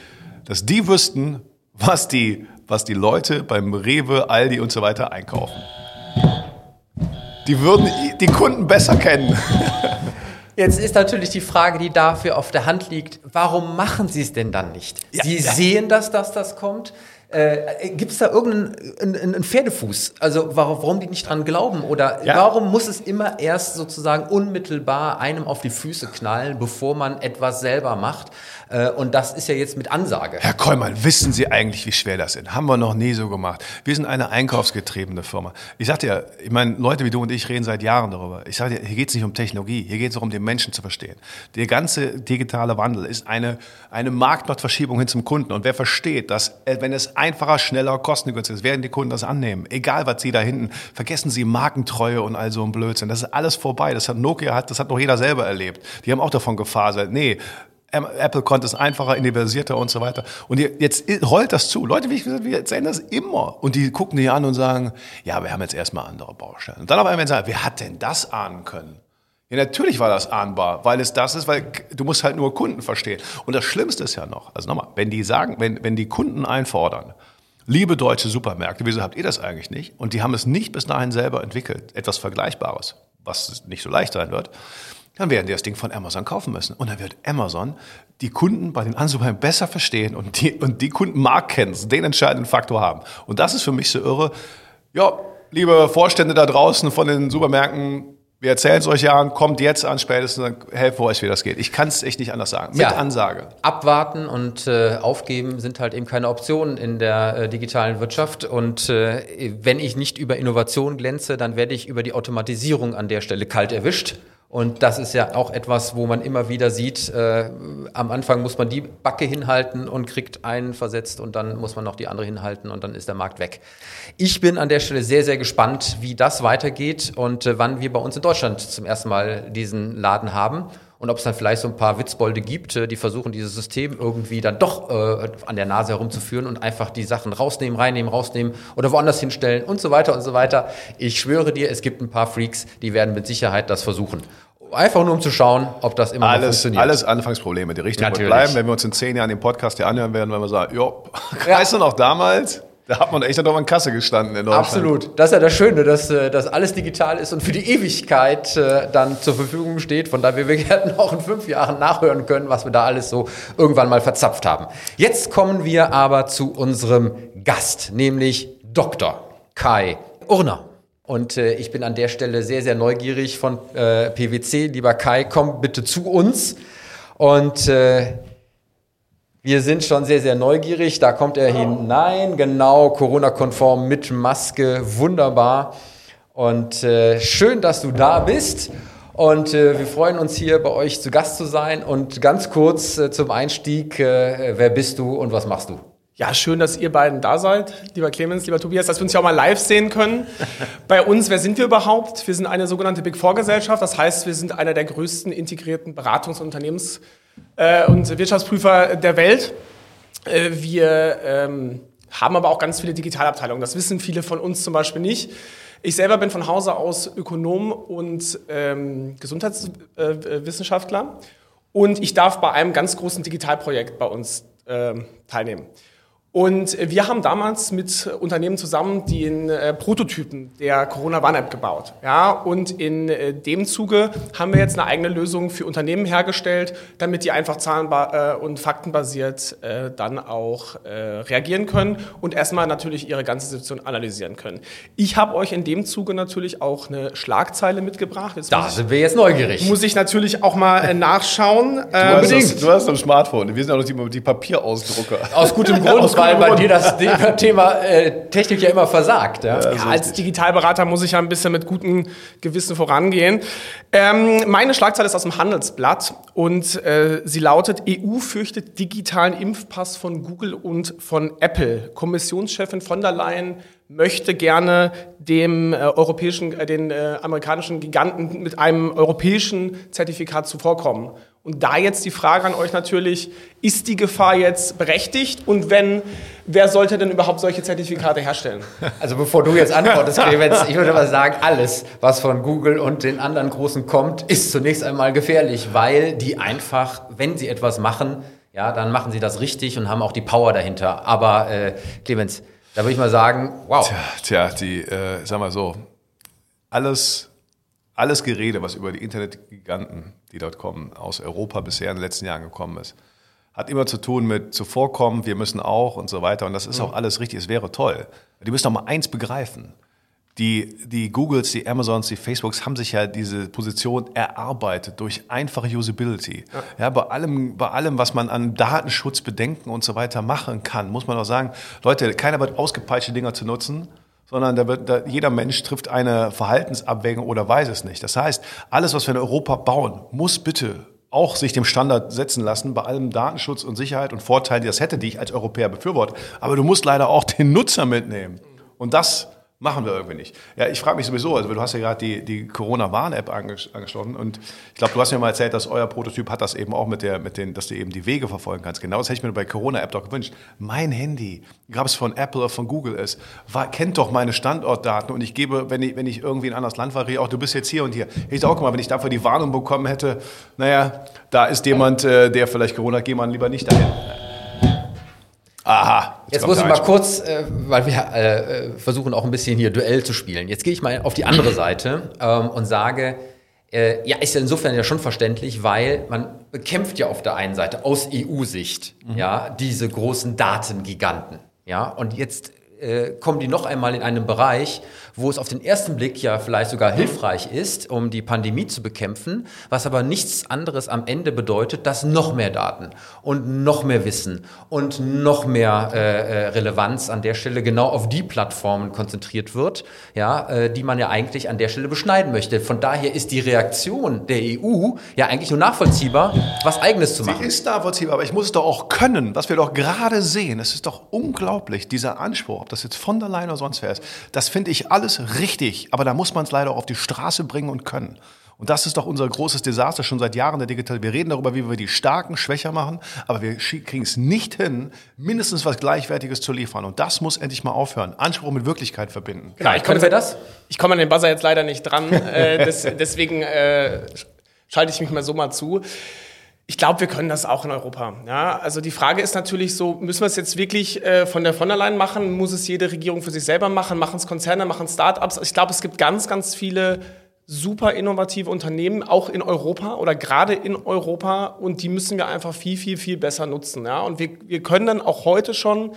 dass die wüssten, was die, was die Leute beim Rewe, Aldi und so weiter einkaufen. Die würden die Kunden besser kennen. Jetzt ist natürlich die Frage, die dafür auf der Hand liegt, warum machen Sie es denn dann nicht? Ja, Sie ja. sehen das, dass das kommt. Äh, Gibt es da irgendeinen einen Pferdefuß? Also warum die nicht dran glauben? Oder ja. warum muss es immer erst sozusagen unmittelbar einem auf die Füße knallen, bevor man etwas selber macht? Äh, und das ist ja jetzt mit Ansage. Herr Kollmann, wissen Sie eigentlich, wie schwer das ist? Haben wir noch nie so gemacht. Wir sind eine einkaufsgetriebene Firma. Ich sagte ja, ich meine, Leute wie du und ich reden seit Jahren darüber. Ich sage dir, hier geht es nicht um Technologie, hier geht es darum, den Menschen zu verstehen. Der ganze digitale Wandel ist eine, eine Marktmachtverschiebung hin zum Kunden. Und wer versteht, dass äh, wenn es einfacher, schneller, kostengünstiger werden die Kunden das annehmen. Egal, was sie da hinten, vergessen sie Markentreue und all so ein Blödsinn. Das ist alles vorbei. Das hat Nokia, hat, das hat noch jeder selber erlebt. Die haben auch davon gefaselt. Nee, Apple konnte es einfacher, universierter und so weiter. Und jetzt rollt das zu. Leute, wie ich gesagt, wir erzählen das immer. Und die gucken die an und sagen, ja, wir haben jetzt erstmal andere Baustellen. Und dann auf einmal sagen, wer hat denn das ahnen können? Ja, natürlich war das ahnbar, weil es das ist, weil du musst halt nur Kunden verstehen. Und das Schlimmste ist ja noch, also nochmal, wenn die sagen, wenn, wenn die Kunden einfordern, liebe deutsche Supermärkte, wieso habt ihr das eigentlich nicht? Und die haben es nicht bis dahin selber entwickelt, etwas Vergleichbares, was nicht so leicht sein wird, dann werden die das Ding von Amazon kaufen müssen. Und dann wird Amazon die Kunden bei den Ansuchern besser verstehen und die, und die Kunden Markt kennen, den entscheidenden Faktor haben. Und das ist für mich so irre. Ja, liebe Vorstände da draußen von den Supermärkten, wir erzählen es euch ja, kommt jetzt an spätestens, dann helfen wir euch, wie das geht. Ich kann es echt nicht anders sagen. Mit Ja. Ansage. Abwarten und äh, aufgeben sind halt eben keine Optionen in der äh, digitalen Wirtschaft. Und äh, wenn ich nicht über Innovation glänze, dann werde ich über die Automatisierung an der Stelle kalt erwischt. Und das ist ja auch etwas, wo man immer wieder sieht, äh, am Anfang muss man die Backe hinhalten und kriegt einen versetzt und dann muss man noch die andere hinhalten und dann ist der Markt weg. Ich bin an der Stelle sehr, sehr gespannt, wie das weitergeht und äh, wann wir bei uns in Deutschland zum ersten Mal diesen Laden haben. Und ob es dann vielleicht so ein paar Witzbolde gibt, äh, die versuchen, dieses System irgendwie dann doch äh, an der Nase herumzuführen und einfach die Sachen rausnehmen, reinnehmen, rausnehmen oder woanders hinstellen und so weiter und so weiter. Ich schwöre dir, es gibt ein paar Freaks, die werden mit Sicherheit das versuchen. Einfach nur um zu schauen, ob das immer Alles, funktioniert. alles Anfangsprobleme. Die Richtung Natürlich. bleiben. Wenn wir uns in zehn Jahren den Podcast hier anhören werden, wenn wir sagen, jo, Ja. weißt du noch damals? Da hat man echt noch an Kasse gestanden in Deutschland. Absolut. Das ist ja das Schöne, dass, äh, dass alles digital ist und für die Ewigkeit äh, dann zur Verfügung steht. Von daher wir werden auch in fünf Jahren nachhören können, was wir da alles so irgendwann mal verzapft haben. Jetzt kommen wir aber zu unserem Gast, nämlich Dr. Kai Urner. Und äh, ich bin an der Stelle sehr, sehr neugierig von äh, PwC. Lieber Kai, komm bitte zu uns. Und äh, wir sind schon sehr, sehr neugierig. Da kommt er hinein. Genau, Corona-konform mit Maske. Wunderbar. Und äh, schön, dass du da bist. Und äh, wir freuen uns hier bei euch zu Gast zu sein. Und ganz kurz äh, zum Einstieg, äh, wer bist du und was machst du? Ja, schön, dass ihr beiden da seid, lieber Clemens, lieber Tobias, dass wir uns ja auch mal live sehen können. Bei uns, wer sind wir überhaupt? Wir sind eine sogenannte Big Four Gesellschaft, das heißt, wir sind einer der größten integrierten Beratungs- und Unternehmens- äh, und Wirtschaftsprüfer der Welt. Äh, wir ähm, haben aber auch ganz viele Digitalabteilungen. Das wissen viele von uns zum Beispiel nicht. Ich selber bin von Hause aus Ökonom und ähm, Gesundheitswissenschaftler und ich darf bei einem ganz großen Digitalprojekt bei uns ähm, teilnehmen. Und wir haben damals mit Unternehmen zusammen den äh, Prototypen der Corona-Warn-App gebaut. Ja, und in äh, dem Zuge haben wir jetzt eine eigene Lösung für Unternehmen hergestellt, damit die einfach zahlenbar äh, und faktenbasiert äh, dann auch äh, reagieren können und erstmal natürlich ihre ganze Situation analysieren können. Ich habe euch in dem Zuge natürlich auch eine Schlagzeile mitgebracht. Jetzt Da sind wir jetzt neugierig. muss ich natürlich auch mal äh, nachschauen. Du hast, Ähm, das, du hast ein Smartphone. Wir sind auch noch die, die Papierausdrucker. Aus gutem Grund, Aus weil bei dir das Thema äh, Technik ja immer versagt. Ja? Ja, als Digitalberater muss ich ja ein bisschen mit gutem Gewissen vorangehen. Ähm, meine Schlagzeile ist aus dem Handelsblatt und äh, sie lautet: EU fürchtet digitalen Impfpass von Google und von Apple. Kommissionschefin von der Leyen möchte gerne dem äh, europäischen, äh, den äh, amerikanischen Giganten mit einem europäischen Zertifikat zuvorkommen. Und da jetzt die Frage an euch natürlich, ist die Gefahr jetzt berechtigt? Und wenn, wer sollte denn überhaupt solche Zertifikate herstellen? Also bevor du jetzt antwortest, Clemens, ich würde mal sagen, alles, was von Google und den anderen Großen kommt, ist zunächst einmal gefährlich, weil die einfach, wenn sie etwas machen, ja, dann machen sie das richtig und haben auch die Power dahinter. Aber äh, Clemens, da würde ich mal sagen, wow. Tja, die, äh, sag mal so, alles, alles Gerede, was über die Internetgiganten, die dort kommen, aus Europa bisher in den letzten Jahren gekommen ist, hat immer zu tun mit zuvorkommen, wir müssen auch und so weiter. Und das ist auch alles richtig, es wäre toll. Die müssen doch mal eins begreifen. Die, die Googles, die Amazons, die Facebooks haben sich ja diese Position erarbeitet durch einfache Usability. Ja. bei allem, bei allem, was man an Datenschutzbedenken und so weiter machen kann, muss man auch sagen, Leute, keiner wird ausgepeitscht, die Dinger zu nutzen, sondern da wird, da, jeder Mensch trifft eine Verhaltensabwägung oder weiß es nicht. Das heißt, alles, was wir in Europa bauen, muss bitte auch sich dem Standard setzen lassen, bei allem Datenschutz und Sicherheit und Vorteilen, die das hätte, die ich als Europäer befürworte. Aber du musst leider auch den Nutzer mitnehmen. Und das Machen wir irgendwie nicht. Ja, ich frage mich sowieso, also du hast ja gerade die, die Corona-Warn-App anges angeschlossen und ich glaube, du hast mir mal erzählt, dass euer Prototyp hat das eben auch mit der, mit den, dass du eben die Wege verfolgen kannst. Genau das hätte ich mir bei Corona-App doch gewünscht. Mein Handy, egal ob es von Apple oder von Google ist, war, kennt doch meine Standortdaten und ich gebe, wenn ich, wenn ich irgendwie in ein anderes Land variiere, auch du bist jetzt hier und hier. Ich sage auch mal, wenn ich dafür die Warnung bekommen hätte, naja, da ist jemand, äh, der vielleicht Corona hat, geh mal lieber nicht dahin. Aha. Jetzt, jetzt muss ich mal kurz, äh, weil wir äh, versuchen auch ein bisschen hier Duell zu spielen. Jetzt gehe ich mal auf die andere Seite ähm, und sage, äh, ja, ist ja insofern ja schon verständlich, weil man bekämpft ja auf der einen Seite aus EU-Sicht mhm. ja diese großen Datengiganten. Ja, und jetzt äh, kommen die noch einmal in einen Bereich, wo es auf den ersten Blick ja vielleicht sogar hilfreich ist, um die Pandemie zu bekämpfen, was aber nichts anderes am Ende bedeutet, dass noch mehr Daten und noch mehr Wissen und noch mehr äh, äh, Relevanz an der Stelle genau auf die Plattformen konzentriert wird, ja, äh, die man ja eigentlich an der Stelle beschneiden möchte. Von daher ist die Reaktion der EU ja eigentlich nur nachvollziehbar, was Eigenes zu machen. Sie ist nachvollziehbar, aber ich muss es doch auch können, was wir doch gerade sehen. Es ist doch unglaublich, dieser Anspruch, ob das jetzt von der Leyen oder sonst wer ist. Das finde ich alles richtig, aber da muss man es leider auch auf die Straße bringen und können. Und das ist doch unser großes Desaster schon seit Jahren der Digitalisierung. Wir reden darüber, wie wir die Starken schwächer machen, aber wir kriegen es nicht hin, mindestens was Gleichwertiges zu liefern. Und das muss endlich mal aufhören. Anspruch mit Wirklichkeit verbinden. Genau, ich komme, das? Ich komme an den Buzzer jetzt leider nicht dran. äh, des, deswegen äh, schalte ich mich mal so mal zu. Ich glaube, wir können das auch in Europa. Ja, also die Frage ist natürlich so, müssen wir es jetzt wirklich äh, von der von der Leyen machen? Muss es jede Regierung für sich selber machen? Machen es Konzerne, machen Startups? Ich glaube, es gibt ganz, ganz viele super innovative Unternehmen, auch in Europa oder gerade in Europa. Und die müssen wir einfach viel, viel, viel besser nutzen. Ja, und wir, wir können dann auch heute schon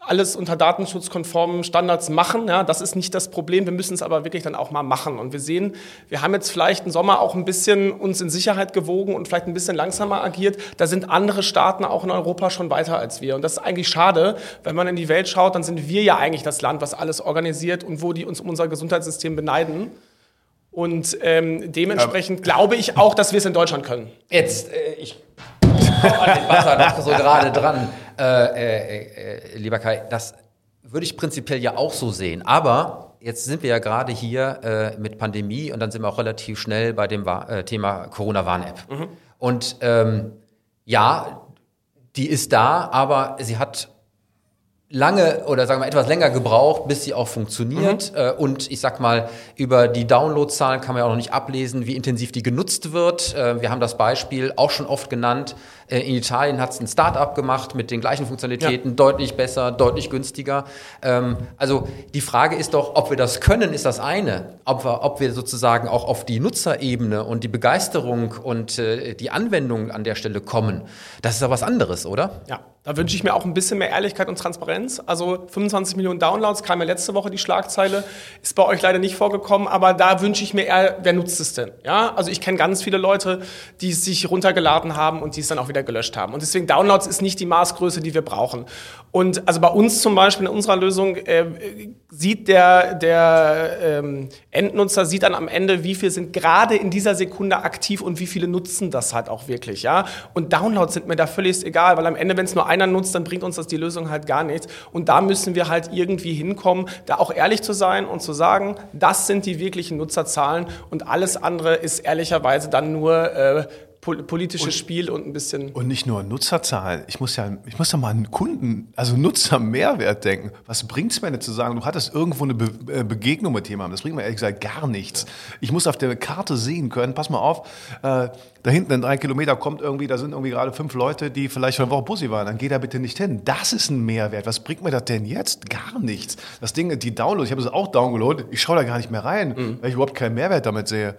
alles unter datenschutzkonformen Standards machen. Ja, das ist nicht das Problem. Wir müssen es aber wirklich dann auch mal machen. Und wir sehen, wir haben jetzt vielleicht im Sommer auch ein bisschen uns in Sicherheit gewogen und vielleicht ein bisschen langsamer agiert. Da sind andere Staaten auch in Europa schon weiter als wir. Und das ist eigentlich schade. Wenn man in die Welt schaut, dann sind wir ja eigentlich das Land, was alles organisiert und wo die uns um unser Gesundheitssystem beneiden. Und ähm, dementsprechend ja. glaube ich auch, dass wir es in Deutschland können. Jetzt, äh, ich an den Wasser noch so gerade dran. Äh, äh, äh, lieber Kai, das würde ich prinzipiell ja auch so sehen. Aber jetzt sind wir ja gerade hier äh, mit Pandemie und dann sind wir auch relativ schnell bei dem äh, Thema Corona-Warn-App. Mhm. Und ähm, ja, die ist da, aber sie hat lange oder sagen wir etwas länger gebraucht, bis sie auch funktioniert. Mhm. Äh, und ich sag mal, über die Downloadzahlen kann man ja auch noch nicht ablesen, wie intensiv die genutzt wird. Äh, wir haben das Beispiel auch schon oft genannt. Äh, in Italien hat es ein Start-up gemacht mit den gleichen Funktionalitäten, ja. deutlich besser, deutlich günstiger. Ähm, also die Frage ist doch, ob wir das können, ist das eine. Ob wir, ob wir sozusagen auch auf die Nutzerebene und die Begeisterung und die Anwendung an der Stelle kommen, das ist ja was anderes, oder? Ja, da wünsche ich mir auch ein bisschen mehr Ehrlichkeit und Transparenz. Also 25 Millionen Downloads kam ja letzte Woche die Schlagzeile, ist bei euch leider nicht vorgekommen, aber da wünsche ich mir eher, wer nutzt es denn? Ja, also ich kenne ganz viele Leute, die es sich runtergeladen haben und die es dann auch wieder gelöscht haben. Und deswegen Downloads ist nicht die Maßgröße, die wir brauchen. Und also bei uns zum Beispiel in unserer Lösung äh, sieht der, der ähm, Endnutzer sieht dann am Ende, wie viel sind gerade in dieser Sekunde aktiv und wie viele nutzen das halt auch wirklich, ja. Und Downloads sind mir da völlig egal, weil am Ende, wenn es nur einer nutzt, dann bringt uns das die Lösung halt gar nichts. Und da müssen wir halt irgendwie hinkommen, da auch ehrlich zu sein und zu sagen, das sind die wirklichen Nutzerzahlen und alles andere ist ehrlicherweise dann nur äh, politisches und, Spiel und ein bisschen. Und nicht nur Nutzerzahlen. Ich muss ja, ich muss ja mal an Kunden, also Nutzermehrwert denken. Was bringt es mir denn zu sagen, du hattest irgendwo eine Be äh, Begegnung mit jemandem? Das bringt mir ehrlich gesagt gar nichts. Ich muss auf der Karte sehen können, pass mal auf, äh, da hinten in drei Kilometer kommt irgendwie, da sind irgendwie gerade fünf Leute, die vielleicht schon eine Woche Bussi waren. Dann geh da bitte nicht hin. Das ist ein Mehrwert. Was bringt mir das denn jetzt? Gar nichts. Das Ding, die Downloads, ich habe es auch downgeloadet, ich schaue da gar nicht mehr rein, mhm. weil ich überhaupt keinen Mehrwert damit sehe.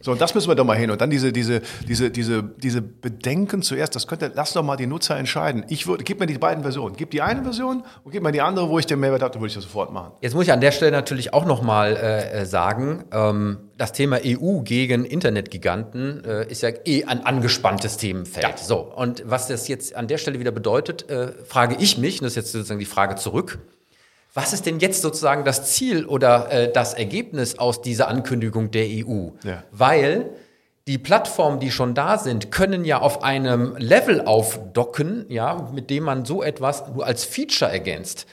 So, und das müssen wir doch mal hin. Und dann diese, diese, diese, diese, diese Bedenken zuerst, das könnte, lass doch mal die Nutzer entscheiden. Ich würde, gib mir die beiden Versionen. Gib die eine Version und gib mir die andere, wo ich den Mehrwert habe, dann würde ich das sofort machen. Jetzt muss ich an der Stelle natürlich auch nochmal äh, sagen, ähm, das Thema EU gegen Internetgiganten äh, ist ja eh ein angespanntes Themenfeld. Ja. So, und was das jetzt an der Stelle wieder bedeutet, äh, frage ich mich, und das ist jetzt sozusagen die Frage zurück, was ist denn jetzt sozusagen das Ziel oder äh, das Ergebnis aus dieser Ankündigung der EU? Ja. Weil die Plattformen, die schon da sind, können ja auf einem Level aufdocken, ja, mit dem man so etwas nur als Feature ergänzt.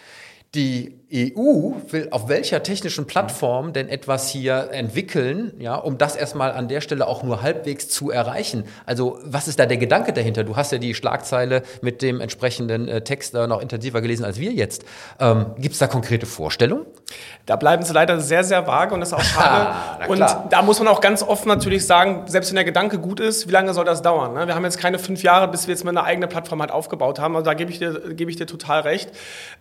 Die EU will auf welcher technischen Plattform denn etwas hier entwickeln, ja, um das erstmal an der Stelle auch nur halbwegs zu erreichen? Also, was ist da der Gedanke dahinter? Du hast ja die Schlagzeile mit dem entsprechenden äh, Text äh, noch intensiver gelesen als wir jetzt. Ähm, Gibt es da konkrete Vorstellungen? Da bleiben sie leider sehr, sehr vage und das ist auch schade. und da muss man auch ganz offen natürlich sagen, selbst wenn der Gedanke gut ist, wie lange soll das dauern? Ne? Wir haben jetzt keine fünf Jahre, bis wir jetzt mal eine eigene Plattform halt aufgebaut haben. Also da gebe ich dir, gebe ich dir total recht.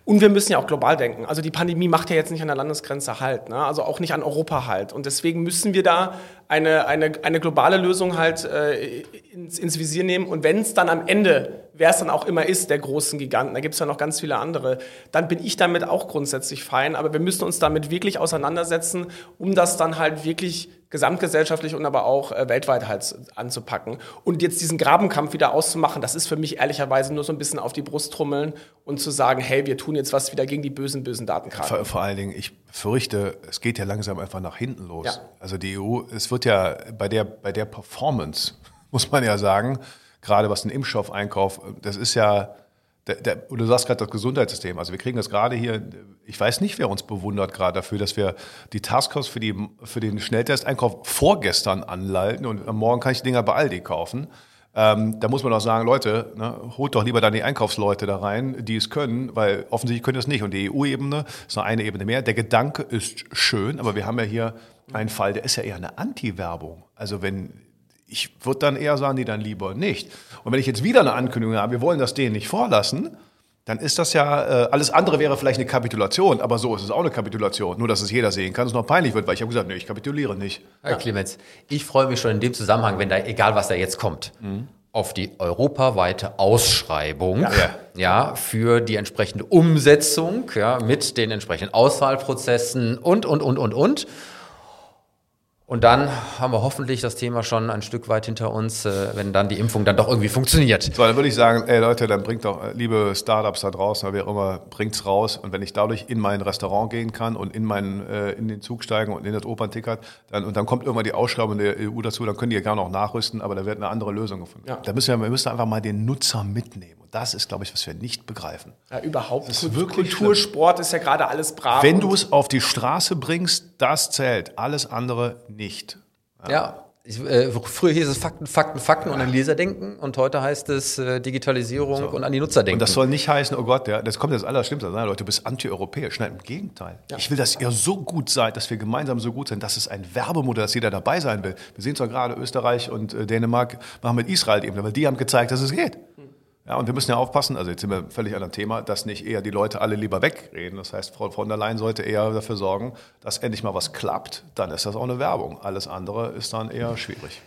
Und wir müssen ja auch global denken. Also die Pandemie macht ja jetzt nicht an der Landesgrenze halt, ne? also auch nicht an Europa halt. Und deswegen müssen wir da eine, eine, eine globale Lösung halt äh, ins, ins Visier nehmen. Und wenn es dann am Ende, wer es dann auch immer ist, der großen Giganten, da gibt es ja noch ganz viele andere, dann bin ich damit auch grundsätzlich fein. Aber wir müssen uns damit wirklich auseinandersetzen, um das dann halt wirklich gesamtgesellschaftlich und aber auch äh, weltweit halt anzupacken. Und jetzt diesen Grabenkampf wieder auszumachen, das ist für mich ehrlicherweise nur so ein bisschen auf die Brust trommeln und zu sagen, hey, wir tun jetzt was wieder gegen die bösen, bösen Datenkarten. Vor, vor allen Dingen, ich fürchte, es geht ja langsam einfach nach hinten los. Ja. Also die EU, es wird ja bei der, bei der Performance, muss man ja sagen, gerade was den Impfstoffeinkauf, das ist ja der, der, du sagst gerade das Gesundheitssystem. Also wir kriegen das gerade hier, ich weiß nicht, wer uns bewundert gerade dafür, dass wir die Taskforce für, die, für den Schnelltesteinkauf vorgestern anleiten und morgen kann ich die Dinger bei Aldi kaufen. Ähm, da muss man auch sagen, Leute, ne, holt doch lieber dann die Einkaufsleute da rein, die es können, weil offensichtlich können es nicht. Und die EU-Ebene ist noch eine Ebene mehr. Der Gedanke ist schön, aber wir haben ja hier einen Fall, der ist ja eher eine Anti-Werbung. Also wenn ich würde dann eher sagen, die dann lieber nicht. Und wenn ich jetzt wieder eine Ankündigung habe, wir wollen das denen nicht vorlassen, dann ist das ja, äh, alles andere wäre vielleicht eine Kapitulation, aber so ist es auch eine Kapitulation. Nur, dass es jeder sehen kann, es noch peinlich wird, weil ich habe gesagt, nee, ich kapituliere nicht. Herr ja. Clemens, ich freue mich schon in dem Zusammenhang, wenn da, egal was da jetzt kommt, mhm. auf die europaweite Ausschreibung ja. ja. für die entsprechende Umsetzung ja, mit den entsprechenden Auswahlprozessen und, und, und, und, und. Und dann haben wir hoffentlich das Thema schon ein Stück weit hinter uns, äh, wenn dann die Impfung dann doch irgendwie funktioniert. So, dann würde ich sagen, ey Leute, dann bringt doch, äh, liebe Startups da draußen, wer immer, bringt's raus. Und wenn ich dadurch in mein Restaurant gehen kann und in meinen, äh, in den Zug steigen und in das Opernticket, dann, und dann kommt irgendwann die Ausschreibung der EU dazu, dann können die ja gerne auch nachrüsten, aber da wird eine andere Lösung gefunden. Ja. Da müssen wir, wir müssen einfach mal den Nutzer mitnehmen. Und das ist, glaube ich, was wir nicht begreifen. Ja, überhaupt. Das ist wirklich Kultur, Sport ist ja gerade alles brav. Wenn du es auf die Straße bringst, das zählt. Alles andere nicht. ja. ja. Ich, äh, früher hieß es Fakten, Fakten, Fakten und an Leser denken und heute heißt es äh, Digitalisierung so. und an die Nutzer denken. Und das soll nicht heißen, oh Gott, ja, das kommt das Allerschlimmste. Nein, Leute, du bist anti-europäisch. Nein, im Gegenteil. Ja. Ich will, dass ihr so gut seid, dass wir gemeinsam so gut sind. Das ist ein Werbemodell, dass jeder dabei sein will. Wir sehen es doch gerade, Österreich und äh, Dänemark machen mit Israel eben, weil die haben gezeigt, dass es geht. Ja, und wir müssen ja aufpassen, also jetzt sind wir völlig an einem Thema, dass nicht eher die Leute alle lieber wegreden. Das heißt, Frau von der Leyen sollte eher dafür sorgen, dass endlich mal was klappt. Dann ist das auch eine Werbung. Alles andere ist dann eher schwierig.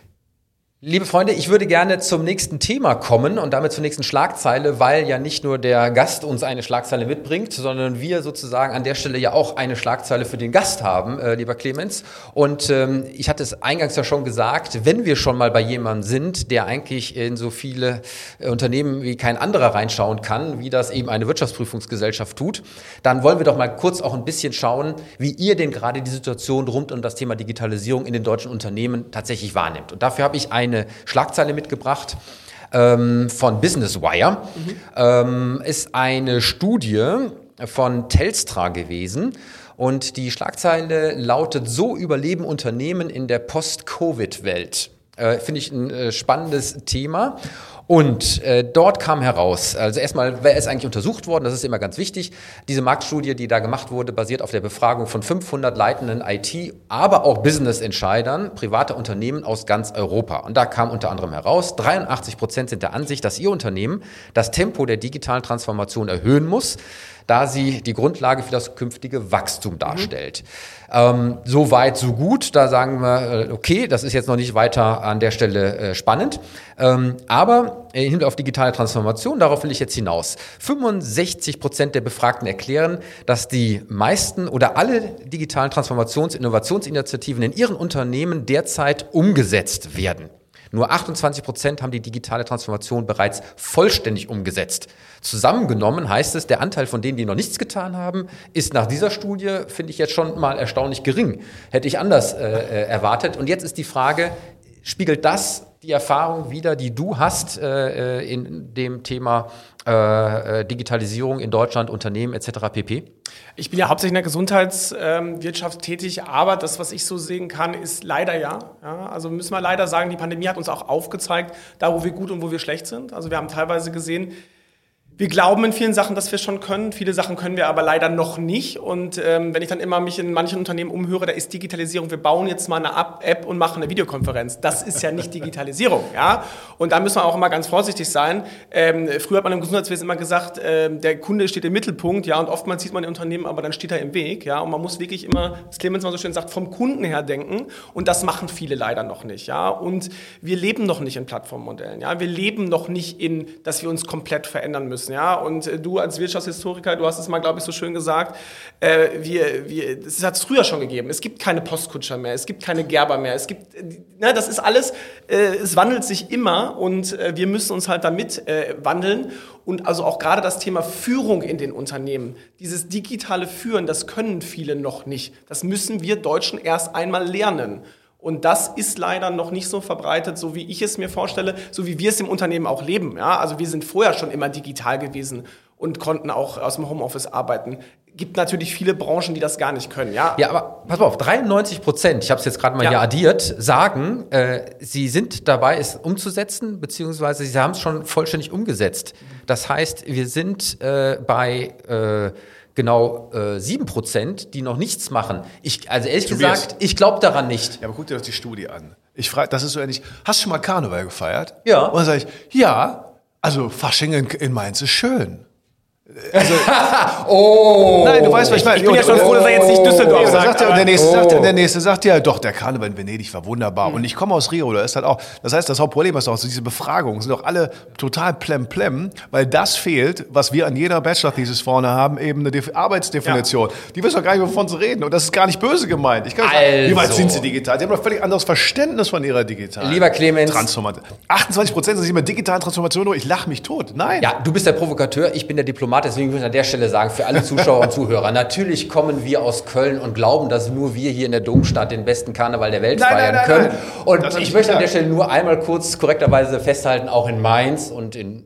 Liebe Freunde, ich würde gerne zum nächsten Thema kommen und damit zur nächsten Schlagzeile, weil ja nicht nur der Gast uns eine Schlagzeile mitbringt, sondern wir sozusagen an der Stelle ja auch eine Schlagzeile für den Gast haben, äh, lieber Clemens. Und ähm, ich hatte es eingangs ja schon gesagt, wenn wir schon mal bei jemandem sind, der eigentlich in so viele äh, Unternehmen wie kein anderer reinschauen kann, wie das eben eine Wirtschaftsprüfungsgesellschaft tut, dann wollen wir doch mal kurz auch ein bisschen schauen, wie ihr denn gerade die Situation rund um das Thema Digitalisierung in den deutschen Unternehmen tatsächlich wahrnimmt. Und dafür habe ich ein eine Schlagzeile mitgebracht ähm, von Business Wire. Mhm. Ähm, ist eine Studie von Telstra gewesen. Und die Schlagzeile lautet, so überleben Unternehmen in der Post-Covid-Welt. Äh, Finde ich ein äh, spannendes Thema. Und äh, dort kam heraus, also erstmal, wer ist eigentlich untersucht worden, das ist immer ganz wichtig. Diese Marktstudie, die da gemacht wurde, basiert auf der Befragung von 500 leitenden IT, aber auch Business-Entscheidern privater Unternehmen aus ganz Europa. Und da kam unter anderem heraus, 83 Prozent sind der Ansicht, dass ihr Unternehmen das Tempo der digitalen Transformation erhöhen muss da sie die Grundlage für das künftige Wachstum darstellt. Mhm. Ähm, so weit, so gut. Da sagen wir, äh, okay, das ist jetzt noch nicht weiter an der Stelle äh, spannend. Ähm, aber im Hinblick auf digitale Transformation, darauf will ich jetzt hinaus. 65 Prozent der Befragten erklären, dass die meisten oder alle digitalen Transformations-, Innovationsinitiativen in ihren Unternehmen derzeit umgesetzt werden. Nur 28 Prozent haben die digitale Transformation bereits vollständig umgesetzt. Zusammengenommen heißt es, der Anteil von denen, die noch nichts getan haben, ist nach dieser Studie, finde ich jetzt schon mal erstaunlich gering. Hätte ich anders äh, äh erwartet. Und jetzt ist die Frage, spiegelt das die Erfahrung wieder, die du hast äh, in dem Thema äh, Digitalisierung in Deutschland, Unternehmen etc. pp? Ich bin ja hauptsächlich in der Gesundheitswirtschaft ähm, tätig, aber das, was ich so sehen kann, ist leider ja. ja. Also müssen wir leider sagen, die Pandemie hat uns auch aufgezeigt, da wo wir gut und wo wir schlecht sind. Also wir haben teilweise gesehen, wir glauben in vielen Sachen, dass wir schon können. Viele Sachen können wir aber leider noch nicht. Und ähm, wenn ich dann immer mich in manchen Unternehmen umhöre, da ist Digitalisierung. Wir bauen jetzt mal eine App und machen eine Videokonferenz. Das ist ja nicht Digitalisierung, ja. Und da müssen wir auch immer ganz vorsichtig sein. Ähm, früher hat man im Gesundheitswesen immer gesagt, ähm, der Kunde steht im Mittelpunkt, ja. Und oftmals sieht man Unternehmen, aber dann steht er im Weg, ja. Und man muss wirklich immer, das Clemens mal so schön sagt, vom Kunden her denken. Und das machen viele leider noch nicht, ja. Und wir leben noch nicht in Plattformmodellen, ja. Wir leben noch nicht in, dass wir uns komplett verändern müssen. Ja? Und äh, du als Wirtschaftshistoriker, du hast es mal, glaube ich, so schön gesagt, äh, wir, wir, das hat es früher schon gegeben. Es gibt keine Postkutscher mehr, es gibt keine Gerber mehr, es gibt, na, das ist alles, äh, es wandelt sich immer und äh, wir müssen uns halt damit äh, wandeln. Und also auch gerade das Thema Führung in den Unternehmen, dieses digitale Führen, das können viele noch nicht. Das müssen wir Deutschen erst einmal lernen. Und das ist leider noch nicht so verbreitet, so wie ich es mir vorstelle, so wie wir es im Unternehmen auch leben. Ja, also wir sind vorher schon immer digital gewesen und konnten auch aus dem Homeoffice arbeiten. Gibt natürlich viele Branchen, die das gar nicht können. Ja, ja aber pass mal auf, 93 Prozent, ich habe es jetzt gerade mal ja. hier addiert, sagen, äh, sie sind dabei, es umzusetzen, beziehungsweise sie haben es schon vollständig umgesetzt. Das heißt, wir sind äh, bei äh, genau äh, 7%, die noch nichts machen. Ich, also ehrlich Tobias. gesagt, ich glaube daran nicht. Ja, aber guck dir doch die Studie an. Ich frage, das ist so ähnlich. Hast du schon mal Karneval gefeiert? Ja. Und dann sage ich, ja, also Fasching in, in Mainz ist schön. Also, oh. Nein, du weißt, was ich meine. Ich bin ja schon froh, dass er jetzt nicht Düsseldorf sagt. sagt er, und der nächste, oh. sagt, der nächste sagt ja, doch, der Karneval in Venedig war wunderbar. Mhm. Und ich komme aus Rio, da ist halt auch, das heißt, das Hauptproblem ist auch so, diese Befragungen sind doch alle total plem-plem, weil das fehlt, was wir an jeder Bachelor-Thesis vorne haben, eben eine De Arbeitsdefinition. Ja. Die wissen doch gar nicht, wovon sie reden. Und das ist gar nicht böse gemeint. Ich kann also. sagen, wie weit sind sie digital? Die haben doch völlig anderes Verständnis von ihrer digitalen Lieber Clemens. Transformation. 28 Prozent sind immer digitalen Transformation, ich lache mich tot. Nein. Ja, du bist der Provokateur, ich bin der Diplomat, deswegen muss ich an der Stelle sagen, für alle Zuschauer und Zuhörer, natürlich kommen wir aus Köln und glauben, dass nur wir hier in der Domstadt den besten Karneval der Welt nein, feiern nein, nein, können. Und ich möchte an der Stelle nur einmal kurz korrekterweise festhalten, auch in Mainz und in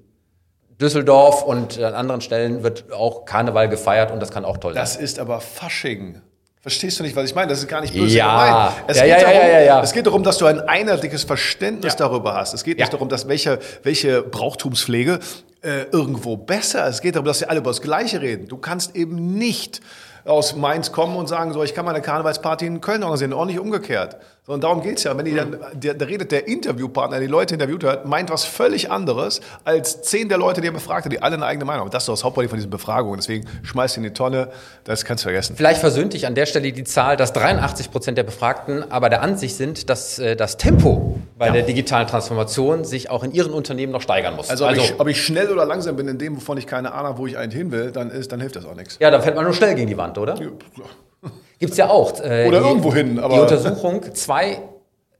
Düsseldorf und an anderen Stellen wird auch Karneval gefeiert und das kann auch toll sein. Das ist aber Fasching. Verstehst du nicht, was ich meine? Das ist gar nicht böse ja. gemeint. Es, ja, geht ja, darum, ja, ja, es geht darum, dass du ein einheitliches Verständnis darüber hast. Es geht nicht darum, dass welche, welche Brauchtumspflege äh, irgendwo besser. Es geht darum, dass sie alle über das Gleiche reden. Du kannst eben nicht aus Mainz kommen und sagen, so, ich kann meine Karnevalsparty in Köln organisieren, auch nicht umgekehrt. So, und darum geht's ja. Wenn die dann, der, da redet der Interviewpartner, der die Leute interviewt hat, meint was völlig anderes als zehn der Leute, die er befragt hat, die alle eine eigene Meinung haben. Das ist das Hauptproblem von diesen Befragungen. Deswegen schmeißt ihn in die Tonne, das kannst du vergessen. Vielleicht versöhnt dich an der Stelle die Zahl, dass 83 Prozent der Befragten aber der Ansicht sind, dass äh, das Tempo bei ja. der digitalen Transformation sich auch in ihren Unternehmen noch steigern muss. Also, ob, also ich, ob, ich, schnell oder langsam bin in dem, wovon ich keine Ahnung habe, wo ich einen hin will, dann, ist, dann hilft das auch nichts. Ja, dann fällt man nur schnell gegen die Wand, oder? Ja. Gibt es ja auch. Äh, oder die, irgendwo hin. Aber die Untersuchung, zwei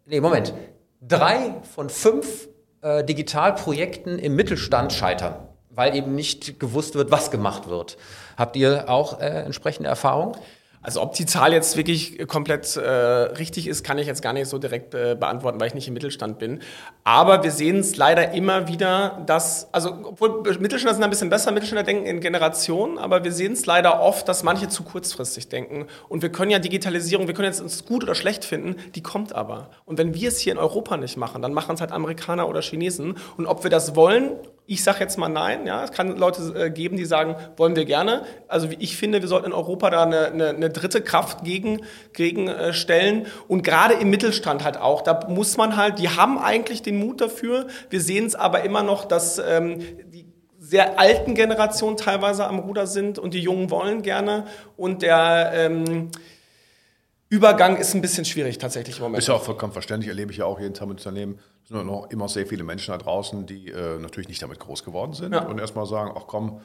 nee, Moment, drei von fünf äh, Digitalprojekten im Mittelstand scheitern, weil eben nicht gewusst wird, was gemacht wird. Habt ihr auch äh, entsprechende Erfahrungen? Also ob die Zahl jetzt wirklich komplett äh, richtig ist, kann ich jetzt gar nicht so direkt äh, beantworten, weil ich nicht im Mittelstand bin. Aber wir sehen es leider immer wieder, dass, also obwohl Mittelständler sind ein bisschen besser, Mittelständler denken in Generationen, aber wir sehen es leider oft, dass manche zu kurzfristig denken. Und wir können ja Digitalisierung, wir können jetzt uns gut oder schlecht finden, die kommt aber. Und wenn wir es hier in Europa nicht machen, dann machen es halt Amerikaner oder Chinesen. Und ob wir das wollen ich sage jetzt mal nein. Ja, es kann Leute äh, geben, die sagen, wollen wir gerne. Also ich finde, wir sollten in Europa da eine, eine, eine dritte Kraft gegen, gegen äh. Und gerade im Mittelstand halt auch. Da muss man halt, die haben eigentlich den Mut dafür. Wir sehen es aber immer noch, dass ähm, die sehr alten Generationen teilweise am Ruder sind und die Jungen wollen gerne. Und der ähm, Übergang ist ein bisschen schwierig tatsächlich im Moment. Ist ja auch vollkommen verständlich, erlebe ich ja auch jeden Tag mit Unternehmen sind noch immer sehr viele Menschen da draußen, die äh, natürlich nicht damit groß geworden sind ja. und erstmal sagen, ach komm,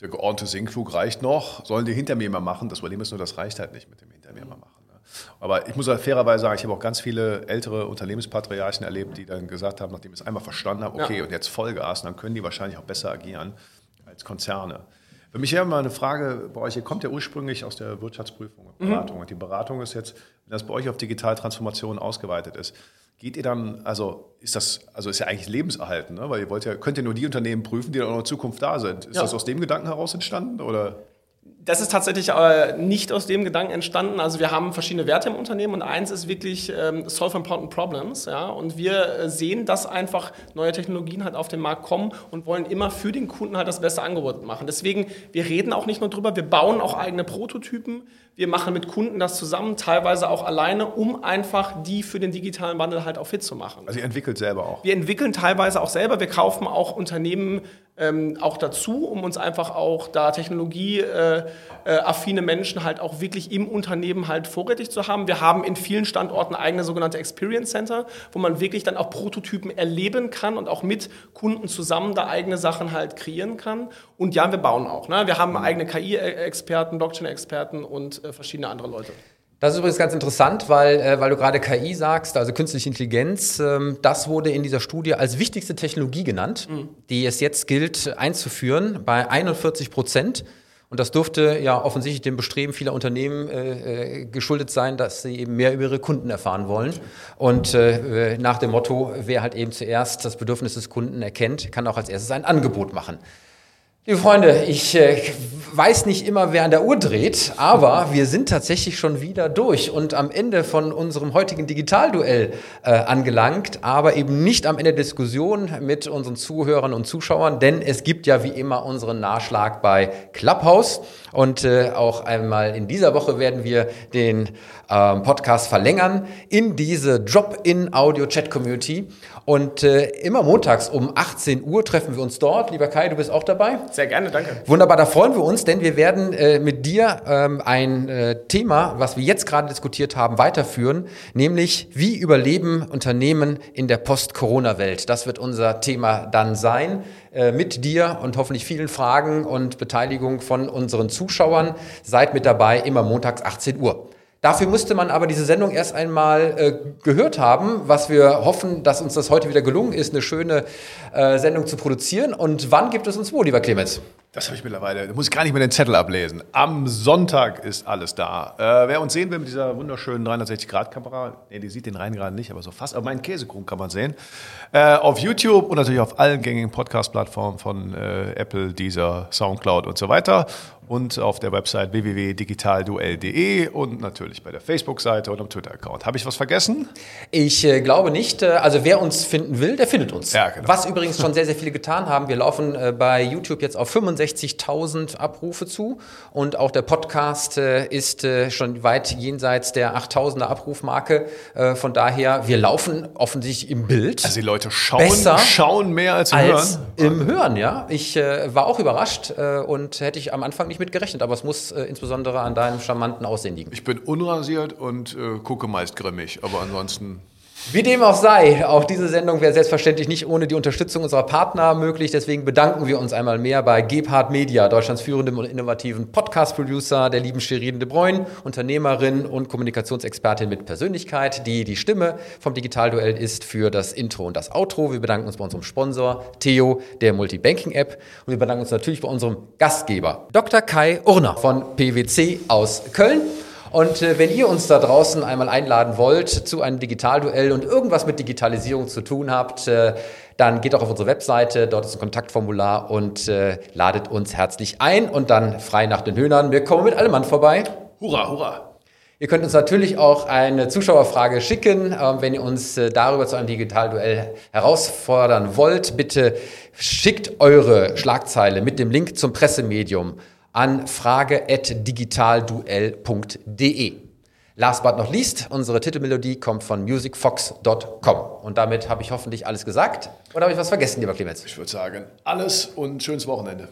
der geordnete Sinkflug reicht noch, sollen die hinter mir mal machen. Das Problem ist nur, das reicht halt nicht mit dem hinter mir mal machen. Ne? Aber ich muss halt fairerweise sagen, ich habe auch ganz viele ältere Unternehmenspatriarchen erlebt, die dann gesagt haben, nachdem sie es einmal verstanden haben, okay, ja. und jetzt Vollgas, dann können die wahrscheinlich auch besser agieren als Konzerne. Für mich wäre mal eine Frage bei euch, ihr kommt ja ursprünglich aus der Wirtschaftsprüfung und mhm. Beratung. Mhm. Und die Beratung ist jetzt, wenn das bei euch auf Digitaltransformation ausgeweitet ist, Geht ihr dann, also ist das, also ist ja eigentlich lebenserhalten, ne? weil ihr wollt ja, könnt ihr nur die Unternehmen prüfen, die dann auch in Zukunft da sind. Ist Ja. das aus dem Gedanken heraus entstanden oder? Das ist tatsächlich äh, nicht aus dem Gedanken entstanden. Also wir haben verschiedene Werte im Unternehmen und eins ist wirklich ähm, Solve Important Problems. Ja? Und wir äh, sehen, dass einfach neue Technologien halt auf den Markt kommen und wollen immer für den Kunden halt das beste Angebot machen. Deswegen, wir reden auch nicht nur drüber, wir bauen auch eigene Prototypen. Wir machen mit Kunden das zusammen, teilweise auch alleine, um einfach die für den digitalen Wandel halt auch fit zu machen. Also ihr entwickelt selber auch. Wir entwickeln teilweise auch selber, wir kaufen auch Unternehmen ähm, auch dazu, um uns einfach auch da technologieaffine äh, affine Menschen halt auch wirklich im Unternehmen halt vorrätig zu haben. Wir haben in vielen Standorten eigene sogenannte Experience Center, wo man wirklich dann auch Prototypen erleben kann und auch mit Kunden zusammen da eigene Sachen halt kreieren kann. Und ja, wir bauen auch. Ne? Wir haben eigene KI-Experten, Blockchain-Experten und äh, verschiedene andere Leute. Das ist übrigens ganz interessant, weil, äh, weil du gerade KI sagst, also künstliche Intelligenz, ähm, das wurde in dieser Studie als wichtigste Technologie genannt, die es jetzt gilt einzuführen bei 41 Prozent. Und das dürfte ja offensichtlich dem Bestreben vieler Unternehmen äh, äh, geschuldet sein, dass sie eben mehr über ihre Kunden erfahren wollen. Und äh, nach dem Motto, wer halt eben zuerst das Bedürfnis des Kunden erkennt, kann auch als erstes ein Angebot machen. Liebe Freunde, ich äh, weiß nicht immer, wer an der Uhr dreht, aber wir sind tatsächlich schon wieder durch und am Ende von unserem heutigen Digitalduell äh, angelangt, aber eben nicht am Ende der Diskussion mit unseren Zuhörern und Zuschauern, denn es gibt ja wie immer unseren Nachschlag bei Clubhouse und äh, auch einmal in dieser Woche werden wir den ähm, Podcast verlängern in diese Drop-in-Audio-Chat-Community und äh, immer montags um 18 Uhr treffen wir uns dort. Lieber Kai, du bist auch dabei? Sehr gerne, danke. Wunderbar, da freuen wir uns, denn wir werden äh, mit dir ähm, ein äh, Thema, was wir jetzt gerade diskutiert haben, weiterführen, nämlich wie überleben Unternehmen in der Post-Corona-Welt. Das wird unser Thema dann sein, äh, mit dir und hoffentlich vielen Fragen und Beteiligung von unseren Zuschauern. Seid mit dabei, immer montags 18 Uhr. Dafür musste man aber diese Sendung erst einmal äh, gehört haben, was wir hoffen, dass uns das heute wieder gelungen ist, eine schöne äh, Sendung zu produzieren. Und wann gibt es uns wo, lieber Clemens? Das habe ich mittlerweile, da muss ich gar nicht mehr den Zettel ablesen. Am Sonntag ist alles da. Äh, wer uns sehen will mit dieser wunderschönen 360-Grad-Kamera, nee, die sieht den rein gerade nicht, aber so fast, aber meinen Käsekuchen kann man sehen. Äh, auf YouTube und natürlich auf allen gängigen Podcast-Plattformen von äh, Apple, Deezer, Soundcloud und so weiter. Und auf der Website www.digitalduell.de und natürlich bei der Facebook-Seite und am Twitter-Account. Habe ich was vergessen? Ich äh, glaube nicht. Äh, also wer uns finden will, der findet uns. Ja, genau. Was übrigens schon sehr, sehr viele getan haben. Wir laufen äh, bei YouTube jetzt auf 65.000 Abrufe zu und auch der Podcast äh, ist äh, schon weit jenseits der 8.000er Abrufmarke. Äh, von daher, wir laufen offensichtlich im Bild. Also die Leute schauen, Besser schauen mehr als sie als hören. im Hören, ja. Ich war auch überrascht und hätte ich am Anfang nicht mit gerechnet, aber es muss äh, insbesondere an deinem charmanten Aussehen liegen. Ich bin unrasiert und äh, gucke meist grimmig, aber ansonsten Wie dem auch sei, auch diese Sendung wäre selbstverständlich nicht ohne die Unterstützung unserer Partner möglich. Deswegen bedanken wir uns einmal mehr bei Gebhard Media, Deutschlands führendem und innovativen Podcast-Producer, der lieben Shirin de Bruyne, Unternehmerin und Kommunikationsexpertin mit Persönlichkeit, die die Stimme vom Digitalduell ist für das Intro und das Outro. Wir bedanken uns bei unserem Sponsor Theo, der Multibanking-App. Und wir bedanken uns natürlich bei unserem Gastgeber, Dr. Kai Urner von PwC aus Köln. Und äh, wenn ihr uns da draußen einmal einladen wollt zu einem Digitalduell und irgendwas mit Digitalisierung zu tun habt, äh, dann geht doch auf unsere Webseite, dort ist ein Kontaktformular und äh, ladet uns herzlich ein und dann frei nach den Höhnern. Wir kommen mit allem Mann vorbei. hurra, hurra. Ihr könnt uns natürlich auch eine Zuschauerfrage schicken, ähm, wenn ihr uns äh, darüber zu einem Digitalduell herausfordern wollt. Bitte schickt eure Schlagzeile mit dem Link zum Pressemedium an frage.digitalduell.de. Last but not least, unsere Titelmelodie kommt von musicfox.com. Und damit habe ich hoffentlich alles gesagt. Oder habe ich was vergessen, lieber Clemens? Ich würde sagen, alles und schönes Wochenende.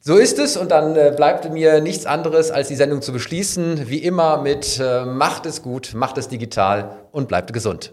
So ist es und dann äh, bleibt mir nichts anderes, als die Sendung zu beschließen. Wie immer mit äh, Macht es gut, macht es digital und bleibt gesund.